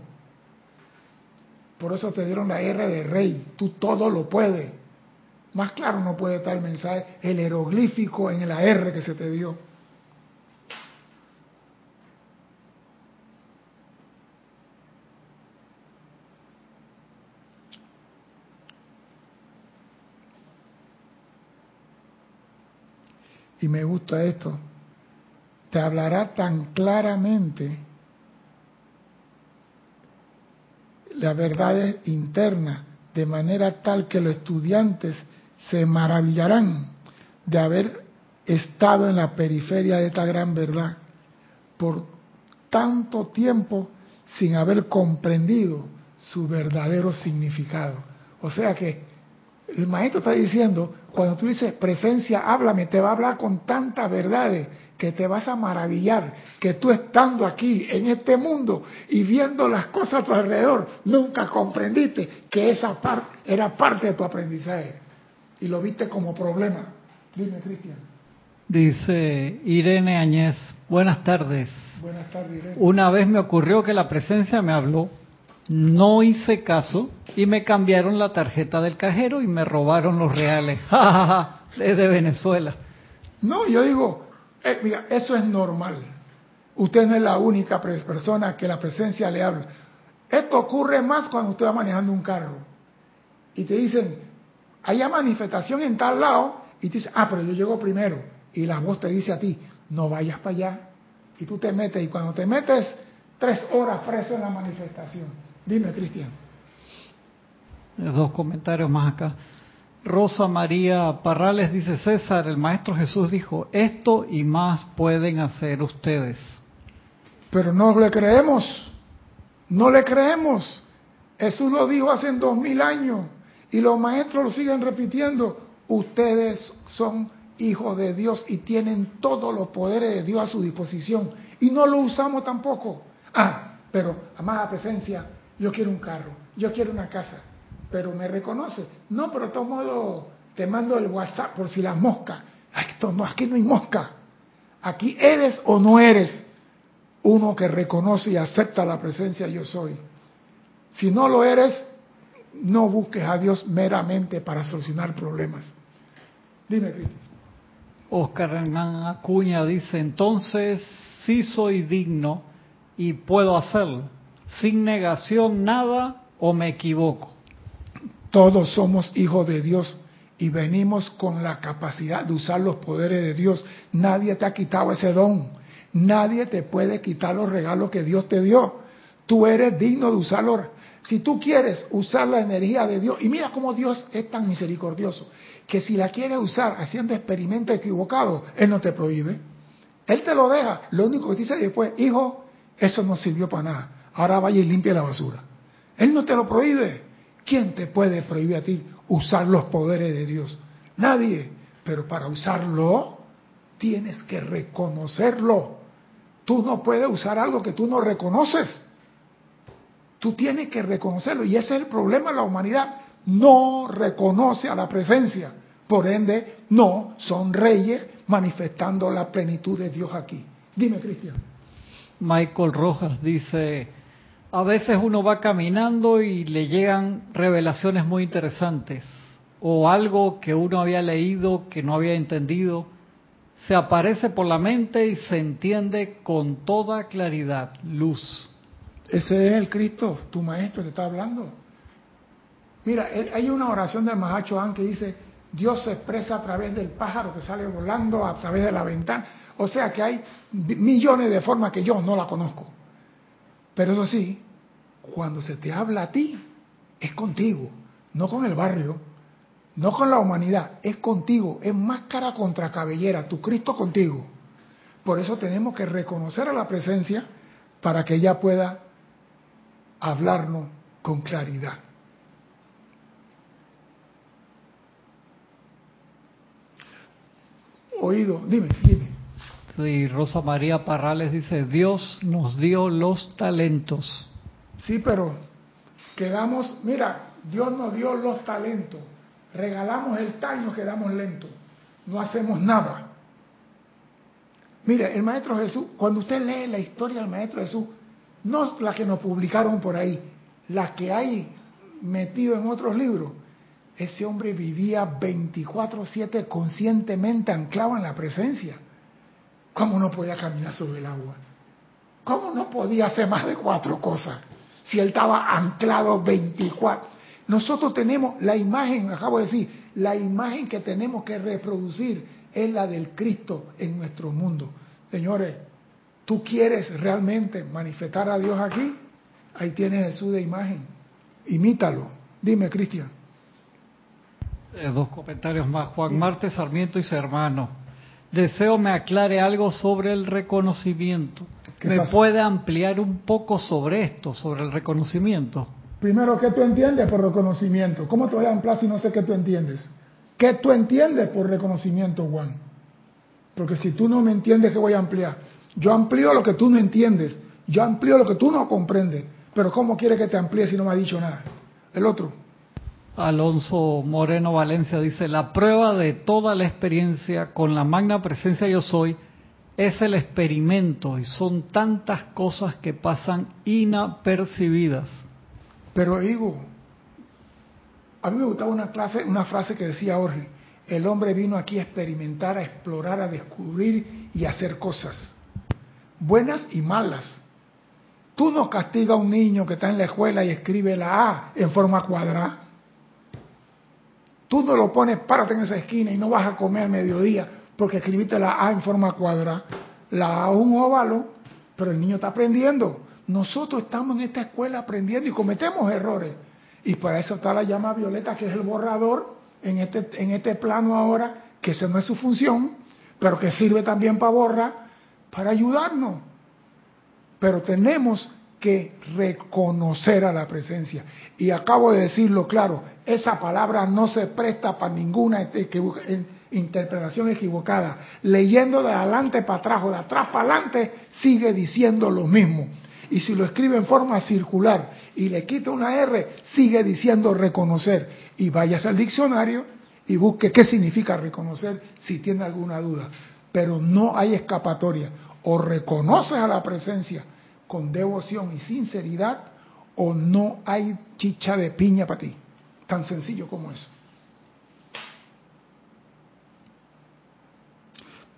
Por eso te dieron la R de rey. Tú todo lo puedes. Más claro no puede estar el mensaje, el jeroglífico en la R que se te dio. Me gusta esto. Te hablará tan claramente la verdad interna de manera tal que los estudiantes se maravillarán de haber estado en la periferia de esta gran verdad por tanto tiempo sin haber comprendido su verdadero significado. O sea que el maestro está diciendo, cuando tú dices presencia, háblame, te va a hablar con tantas verdades que te vas a maravillar, que tú estando aquí en este mundo y viendo las cosas a tu alrededor, nunca comprendiste que esa parte era parte de tu aprendizaje y lo viste como problema. Dime, Cristian. Dice Irene Añez, buenas tardes. Buenas tardes, Irene. Una vez me ocurrió que la presencia me habló, no hice caso y me cambiaron la tarjeta del cajero y me robaron los reales. Desde Venezuela. No, yo digo, Eh, mira, eso es normal. Usted no es la única persona que la presencia le habla. Esto ocurre más cuando usted va manejando un carro y te dicen, hay manifestación en tal lado, y tú dices, ah, pero yo llego primero. Y la voz te dice a ti, no vayas para allá. Y tú te metes, y cuando te metes, tres horas preso en la manifestación. Dime, Cristian. Dos comentarios más acá. Rosa María Parrales dice, César, el Maestro Jesús dijo, esto y más pueden hacer ustedes. Pero no le creemos, no le creemos. Jesús lo dijo hace dos mil años y los maestros lo siguen repitiendo. Ustedes son hijos de Dios y tienen todos los poderes de Dios a su disposición y no lo usamos tampoco. Ah, pero amada presencia, yo quiero un carro, yo quiero una casa, pero me reconoce. No, pero de todo modo te mando el WhatsApp por si las moscas. Ay, no, aquí no hay mosca. Aquí eres o no eres uno que reconoce y acepta la presencia yo soy. Si no lo eres, no busques a Dios meramente para solucionar problemas. Dime, Cristian. Oscar Hernán Acuña dice, entonces sí soy digno y puedo hacerlo. Sin negación nada o me equivoco. Todos somos hijos de Dios y venimos con la capacidad de usar los poderes de Dios. Nadie te ha quitado ese don. Nadie te puede quitar los regalos que Dios te dio. Tú eres digno de usarlos. Si tú quieres usar la energía de Dios, y mira cómo Dios es tan misericordioso, que si la quieres usar haciendo experimentos equivocados, Él no te prohíbe. Él te lo deja. Lo único que dice después, hijo, eso no sirvió para nada. Ahora vaya y limpia la basura. Él no te lo prohíbe. ¿Quién te puede prohibir a ti usar los poderes de Dios? Nadie. Pero para usarlo, tienes que reconocerlo. Tú no puedes usar algo que tú no reconoces. Tú tienes que reconocerlo. Y ese es el problema de la humanidad. No reconoce a la presencia. Por ende, no son reyes manifestando la plenitud de Dios aquí. Dime, Cristian. Michael Rojas dice, a veces uno va caminando y le llegan revelaciones muy interesantes o algo que uno había leído que no había entendido, se aparece por la mente y se entiende con toda claridad, luz. Ese es el Cristo, tu maestro te está hablando. Mira, hay una oración del Mahacho que dice, Dios se expresa a través del pájaro que sale volando, a través de la ventana. O sea que hay millones de formas que yo no la conozco. Pero eso sí, cuando se te habla a ti, es contigo, no con el barrio, no con la humanidad, es contigo, es máscara contra cabellera, tu Cristo contigo. Por eso tenemos que reconocer a la presencia para que ella pueda hablarnos con claridad. Oído, dime, dime. Sí, Rosa María Parrales dice, Dios nos dio los talentos. Sí, pero quedamos, mira, Dios nos dio los talentos, regalamos el tal y nos quedamos lentos, no hacemos nada. Mire, el Maestro Jesús, cuando usted lee la historia del Maestro Jesús, no la que nos publicaron por ahí, la que hay metido en otros libros, ese hombre vivía 24/7 conscientemente anclado en la presencia. ¿Cómo no podía caminar sobre el agua? ¿Cómo no podía hacer más de cuatro cosas? Si él estaba anclado 24. Nosotros tenemos la imagen, acabo de decir, la imagen que tenemos que reproducir es la del Cristo en nuestro mundo. Señores, ¿tú quieres realmente manifestar a Dios aquí? Ahí tienes Jesús de imagen. Imítalo. Dime, Cristian. Eh, dos comentarios más. Juan Marte Sarmiento y su hermano. Deseo me aclare algo sobre el reconocimiento. ¿Me pasa? puede ampliar un poco sobre esto, sobre el reconocimiento? Primero, ¿qué tú entiendes por reconocimiento? ¿Cómo te voy a ampliar si no sé qué tú entiendes? ¿Qué tú entiendes por reconocimiento, Juan? Porque si tú no me entiendes, ¿qué voy a ampliar? Yo amplío lo que tú no entiendes. Yo amplío lo que tú no comprendes. Pero ¿cómo quiere que te amplíe si no me ha dicho nada? El otro. Alonso Moreno Valencia dice, la prueba de toda la experiencia con la magna presencia yo soy es el experimento y son tantas cosas que pasan inapercibidas. Pero digo, a mí me gustaba una clase, una frase que decía Jorge, El hombre vino aquí a experimentar, a explorar, a descubrir y a hacer cosas, buenas y malas. Tú no castigas a un niño que está en la escuela y escribe la A en forma cuadrada. Tú no lo pones, párate en esa esquina y no vas a comer a mediodía porque escribiste la A en forma cuadrada. La A un óvalo, pero el niño está aprendiendo. Nosotros estamos en esta escuela aprendiendo y cometemos errores. Y para eso está la llama violeta, que es el borrador en este, en este plano ahora, que esa no es su función, pero que sirve también para borrar, para ayudarnos. Pero tenemos que reconocer a la presencia. Y acabo de decirlo claro, esa palabra no se presta para ninguna interpretación equivocada. Leyendo de adelante para atrás o de atrás para adelante, sigue diciendo lo mismo. Y si lo escribe en forma circular y le quita una R, sigue diciendo reconocer. Y vayas al diccionario y busque qué significa reconocer si tiene alguna duda. Pero no hay escapatoria. O reconoces a la presencia con devoción y sinceridad, o no hay chicha de piña para ti. Tan sencillo como eso.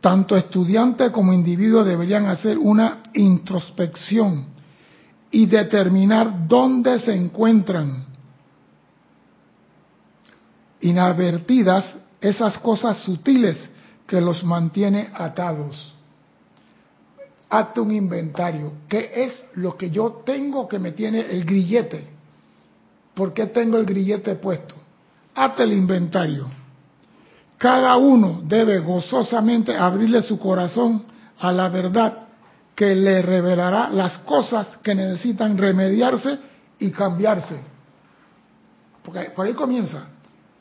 Tanto estudiante como individuo deberían hacer una introspección y determinar dónde se encuentran inadvertidas esas cosas sutiles que los mantiene atados. Hazte un inventario. ¿Qué es lo que yo tengo que me tiene el grillete? ¿Por qué tengo el grillete puesto? Hazte el inventario. Cada uno debe gozosamente abrirle su corazón a la verdad que le revelará las cosas que necesitan remediarse y cambiarse. Porque por ahí comienza.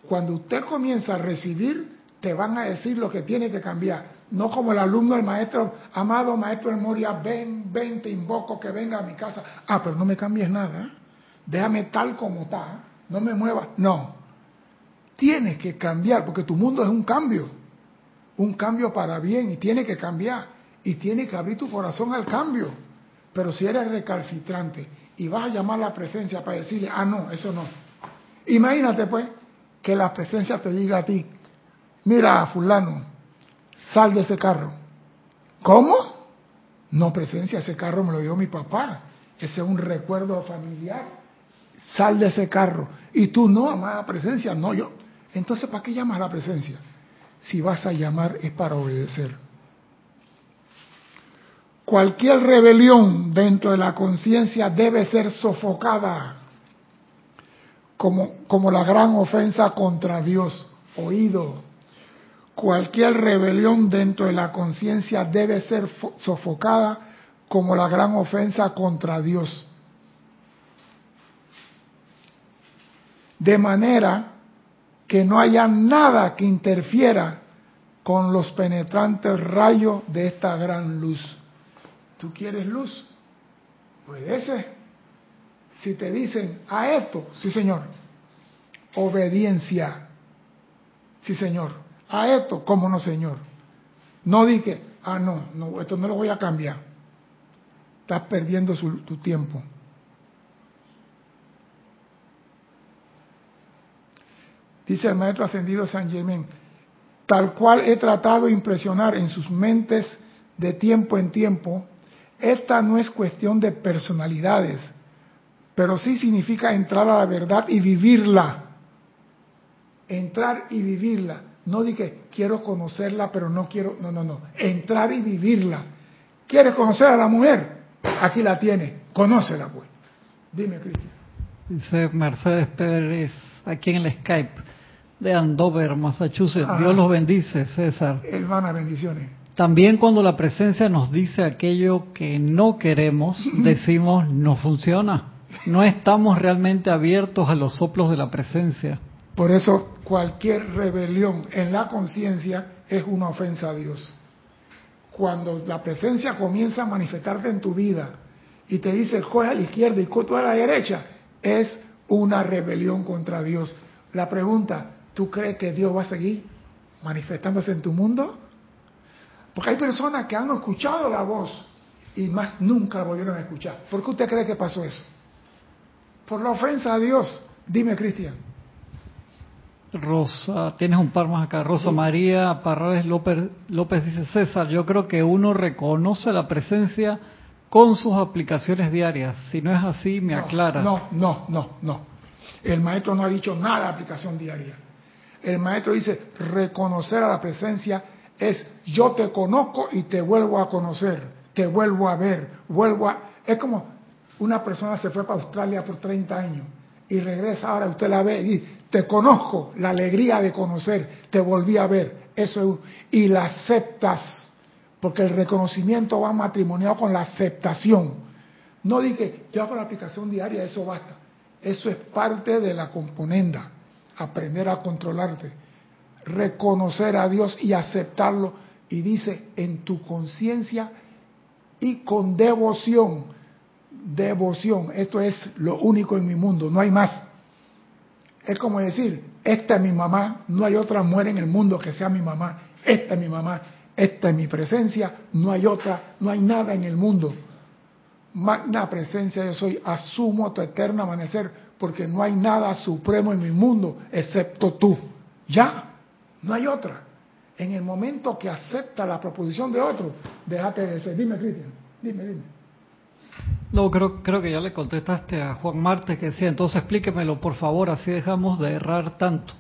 Cuando usted comienza a recibir, te van a decir lo que tiene que cambiar. No como el alumno del maestro, amado maestro Moria, ven, ven, te invoco que venga a mi casa. Ah, pero no me cambies nada. Déjame tal como está. No me muevas. No. Tienes que cambiar porque tu mundo es un cambio. Un cambio para bien y tiene que cambiar y tiene que abrir tu corazón al cambio. Pero si eres recalcitrante y vas a llamar a la presencia para decirle, ah, no, eso no. Imagínate pues que la presencia te diga a ti, mira, fulano, sal de ese carro. ¿Cómo? No, presencia, ese carro me lo dio mi papá. Ese es un recuerdo familiar. Sal de ese carro. Y tú no, amada presencia, no yo. Entonces, ¿para qué llamas a la presencia? Si vas a llamar es para obedecer. Cualquier rebelión dentro de la conciencia debe ser sofocada como, como la gran ofensa contra Dios. Oído. Cualquier rebelión dentro de la conciencia debe ser sofocada como la gran ofensa contra Dios. De manera que no haya nada que interfiera con los penetrantes rayos de esta gran luz. ¿Tú quieres luz? Obedece. Si te dicen a esto, sí señor. Obediencia. Sí señor. A esto, ¿cómo no señor? No dije, ah no, no, esto no lo voy a cambiar. Estás perdiendo tu tiempo. Dice el maestro ascendido San Germán, tal cual he tratado de impresionar en sus mentes de tiempo en tiempo, esta no es cuestión de personalidades, pero sí significa entrar a la verdad y vivirla. Entrar y vivirla. No dije quiero conocerla, pero no quiero. No, no, no. Entrar y vivirla. ¿Quieres conocer a la mujer? Aquí la tiene. Conócela, pues. Dime, Cristian. Dice Mercedes Pérez, aquí en el Skype, de Andover, Massachusetts. Dios los bendice, César. Hermana, bendiciones. También cuando la presencia nos dice aquello que no queremos, decimos no funciona. No estamos realmente abiertos a los soplos de la presencia. Por eso cualquier rebelión en la conciencia es una ofensa a Dios. Cuando la presencia comienza a manifestarte en tu vida y te dice coge a la izquierda y coge a la derecha, es una rebelión contra Dios. La pregunta, ¿tú crees que Dios va a seguir manifestándose en tu mundo? Porque hay personas que han escuchado la voz y más nunca la volvieron a escuchar. ¿Por qué usted cree que pasó eso? Por la ofensa a Dios. Dime, Cristian. Rosa, tienes un par más acá. Rosa María Parrales López, López dice, César, yo creo que uno reconoce la presencia con sus aplicaciones diarias. Si no es así, me No, aclara. No, no, no, no. El maestro no ha dicho nada de aplicación diaria. El maestro dice, reconocer a la presencia es yo te conozco y te vuelvo a conocer, te vuelvo a ver, vuelvo a... Es como una persona se fue para Australia por 30 años y regresa ahora, usted la ve y dice, te conozco, la alegría de conocer, te volví a ver, eso es... Y la aceptas, porque el reconocimiento va matrimoniado con la aceptación. No dije, yo hago la aplicación diaria, eso basta. Eso es parte de la componenda, aprender a controlarte, reconocer a Dios y aceptarlo. Y dice, en tu conciencia y con devoción, devoción, esto es lo único en mi mundo, no hay más. Es como decir, esta es mi mamá, no hay otra mujer en el mundo que sea mi mamá, esta es mi mamá, esta es mi presencia, no hay otra, no hay nada en el mundo. Magna presencia yo soy, asumo tu eterno amanecer, porque no hay nada supremo en mi mundo excepto tú. Ya, no hay otra. En el momento que acepta la proposición de otro, déjate de ser. Dime, Cristian, dime, dime. No, creo, creo que ya le contestaste a Juan Marte que decía, entonces explíquemelo por favor, así dejamos de errar tanto.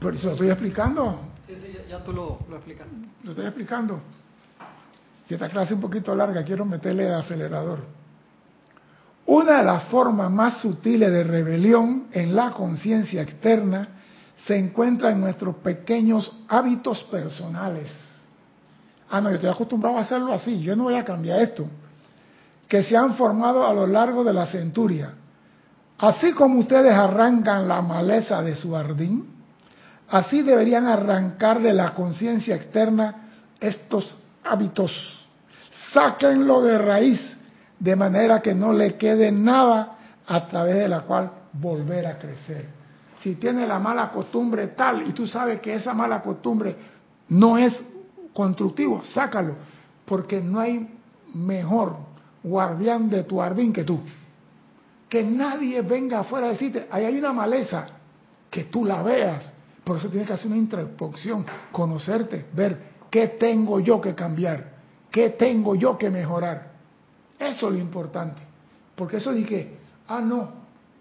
Pero se lo estoy explicando, Sí, sí, ya, ya tú lo, lo explicaste. lo estoy explicando. Y esta clase un poquito larga, quiero meterle el acelerador. Una de las formas más sutiles de rebelión en la conciencia externa se encuentra en nuestros pequeños hábitos personales. Ah, no, yo estoy acostumbrado a hacerlo así, yo no voy a cambiar esto. Que se han formado a lo largo de la centuria. Así como ustedes arrancan la maleza de su jardín, así deberían arrancar de la conciencia externa estos hábitos. Sáquenlo de raíz, de manera que no le quede nada a través de la cual volver a crecer. Si tiene la mala costumbre tal y tú sabes que esa mala costumbre no es constructivo, sácalo, porque no hay mejor guardián de tu jardín que tú. Que nadie venga afuera a decirte, ahí hay una maleza, que tú la veas. Por eso tienes que hacer una introspección, conocerte, ver qué tengo yo que cambiar, qué tengo yo que mejorar. Eso es lo importante. Porque eso dije, ah, no,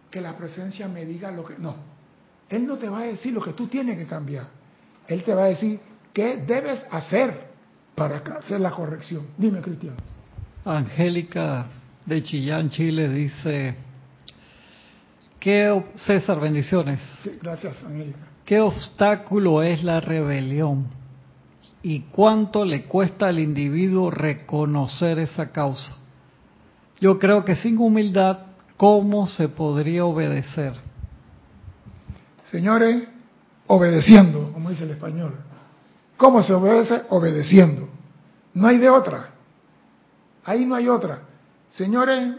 que la presencia me diga lo que... No, Él no te va a decir lo que tú tienes que cambiar. Él te va a decir qué debes hacer para hacer la corrección. Dime, Cristian. Angélica de Chillán, Chile, dice, ¿qué, César, bendiciones. Sí, gracias, Angélica. ¿Qué obstáculo es la rebelión? ¿Y cuánto le cuesta al individuo reconocer esa causa? Yo creo que sin humildad, ¿cómo se podría obedecer? Señores, obedeciendo, como dice el español. ¿Cómo se obedece? Obedeciendo. No hay de otra. Ahí no hay otra. Señores,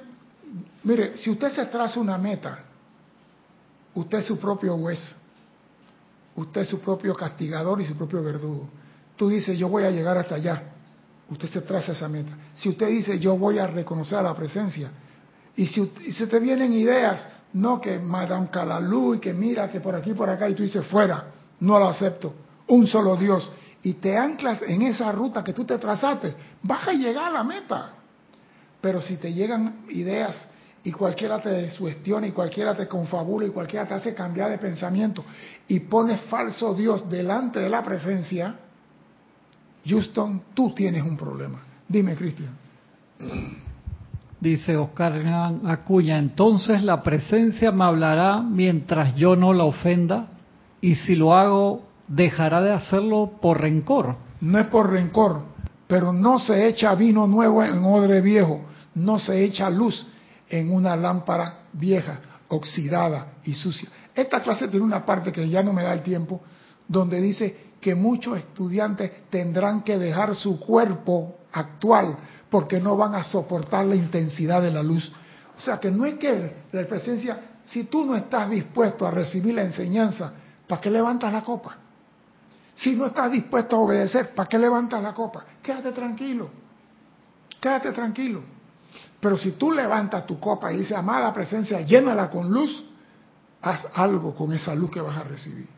mire, si usted se traza una meta, usted es su propio juez. Usted es su propio castigador y su propio verdugo. Tú dices, yo voy a llegar hasta allá. Usted se traza esa meta. Si usted dice, yo voy a reconocer a la presencia, y si se te vienen ideas, no que Madame Calalú y que mira que por aquí por acá y tú dices fuera, no lo acepto, un solo Dios, y te anclas en esa ruta que tú te trazaste, vas a llegar a la meta. Pero si te llegan ideas y cualquiera te sugestiona y cualquiera te confabula y cualquiera te hace cambiar de pensamiento y pones falso Dios delante de la presencia, Houston, tú tienes un problema. Dime, Cristian. Dice Oscar Acuña, entonces la presencia me hablará mientras yo no la ofenda y si lo hago, dejará de hacerlo por rencor. No es por rencor, pero no se echa vino nuevo en odre viejo, no se echa luz en una lámpara vieja, oxidada y sucia. Esta clase tiene una parte que ya no me da el tiempo, donde dice que muchos estudiantes tendrán que dejar su cuerpo actual porque no van a soportar la intensidad de la luz. O sea que no es que la presencia, si tú no estás dispuesto a recibir la enseñanza, ¿para qué levantas la copa? Si no estás dispuesto a obedecer, ¿para qué levantas la copa? Quédate tranquilo, quédate tranquilo. Pero si tú levantas tu copa y dices, amada presencia, llénala con luz, haz algo con esa luz que vas a recibir.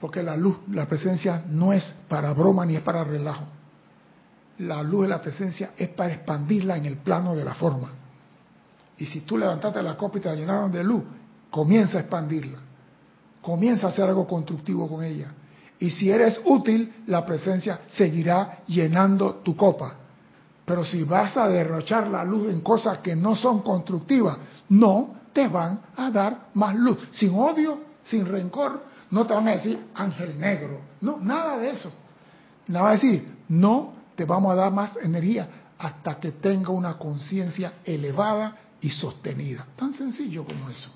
Porque la luz, la presencia no es para broma ni es para relajo. La luz de la presencia es para expandirla en el plano de la forma. Y si tú levantaste la copa y te la llenaron de luz, comienza a expandirla. Comienza a hacer algo constructivo con ella. Y si eres útil, la presencia seguirá llenando tu copa. Pero si vas a derrochar la luz en cosas que no son constructivas, no te van a dar más luz. Sin odio, sin rencor, no te van a decir ángel negro. No, nada de eso. Nada a decir, no te vamos a dar más energía hasta que tenga una conciencia elevada y sostenida. Tan sencillo como eso.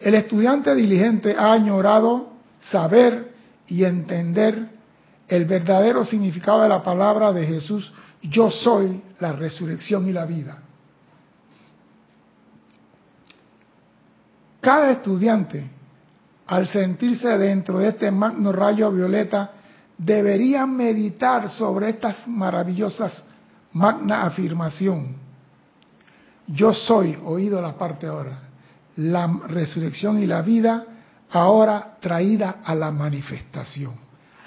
El estudiante diligente ha añorado saber y entender el verdadero significado de la palabra de Jesús, yo soy la resurrección y la vida. Cada estudiante, al sentirse dentro de este magno rayo violeta, debería meditar sobre estas maravillosas magna afirmación. Yo soy, oído la parte ahora, la resurrección y la vida ahora traída a la manifestación.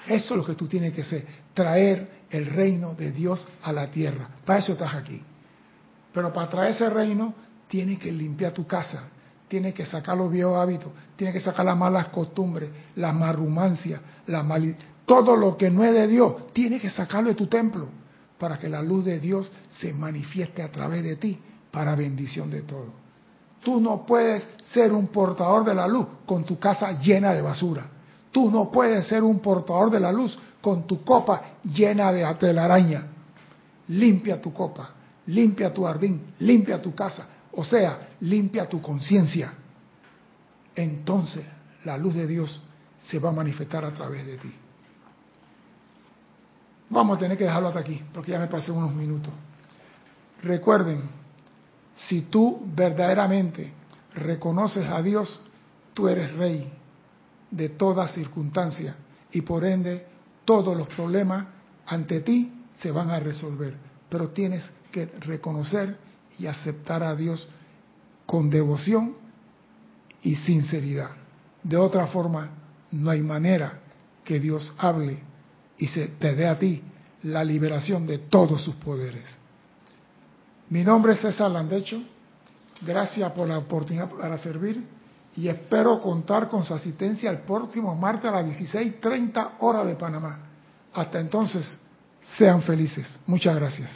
Eso es lo que tú tienes que hacer, traer el reino de Dios a la tierra. Para eso estás aquí. Pero para traer ese reino, tienes que limpiar tu casa, tienes que sacar los viejos hábitos, tienes que sacar las malas costumbres, la marrumancia, la mal... todo lo que no es de Dios, tienes que sacarlo de tu templo para que la luz de Dios se manifieste a través de ti para bendición de todos. Tú no puedes ser un portador de la luz con tu casa llena de basura. Tú no puedes ser un portador de la luz con tu copa llena de telaraña. Limpia tu copa, limpia tu jardín, limpia tu casa, o sea, limpia tu conciencia. Entonces la luz de Dios se va a manifestar a través de ti. Vamos a tener que dejarlo hasta aquí, porque ya me pasé unos minutos. Recuerden, si tú verdaderamente reconoces a Dios, tú eres rey de toda circunstancia y por ende todos los problemas ante ti se van a resolver. Pero tienes que reconocer y aceptar a Dios con devoción y sinceridad. De otra forma, no hay manera que Dios hable y se te dé a ti la liberación de todos sus poderes. Mi nombre es César Landecho. Gracias por la oportunidad para servir y espero contar con su asistencia el próximo martes a las 16:30 horas de Panamá. Hasta entonces, sean felices. Muchas gracias.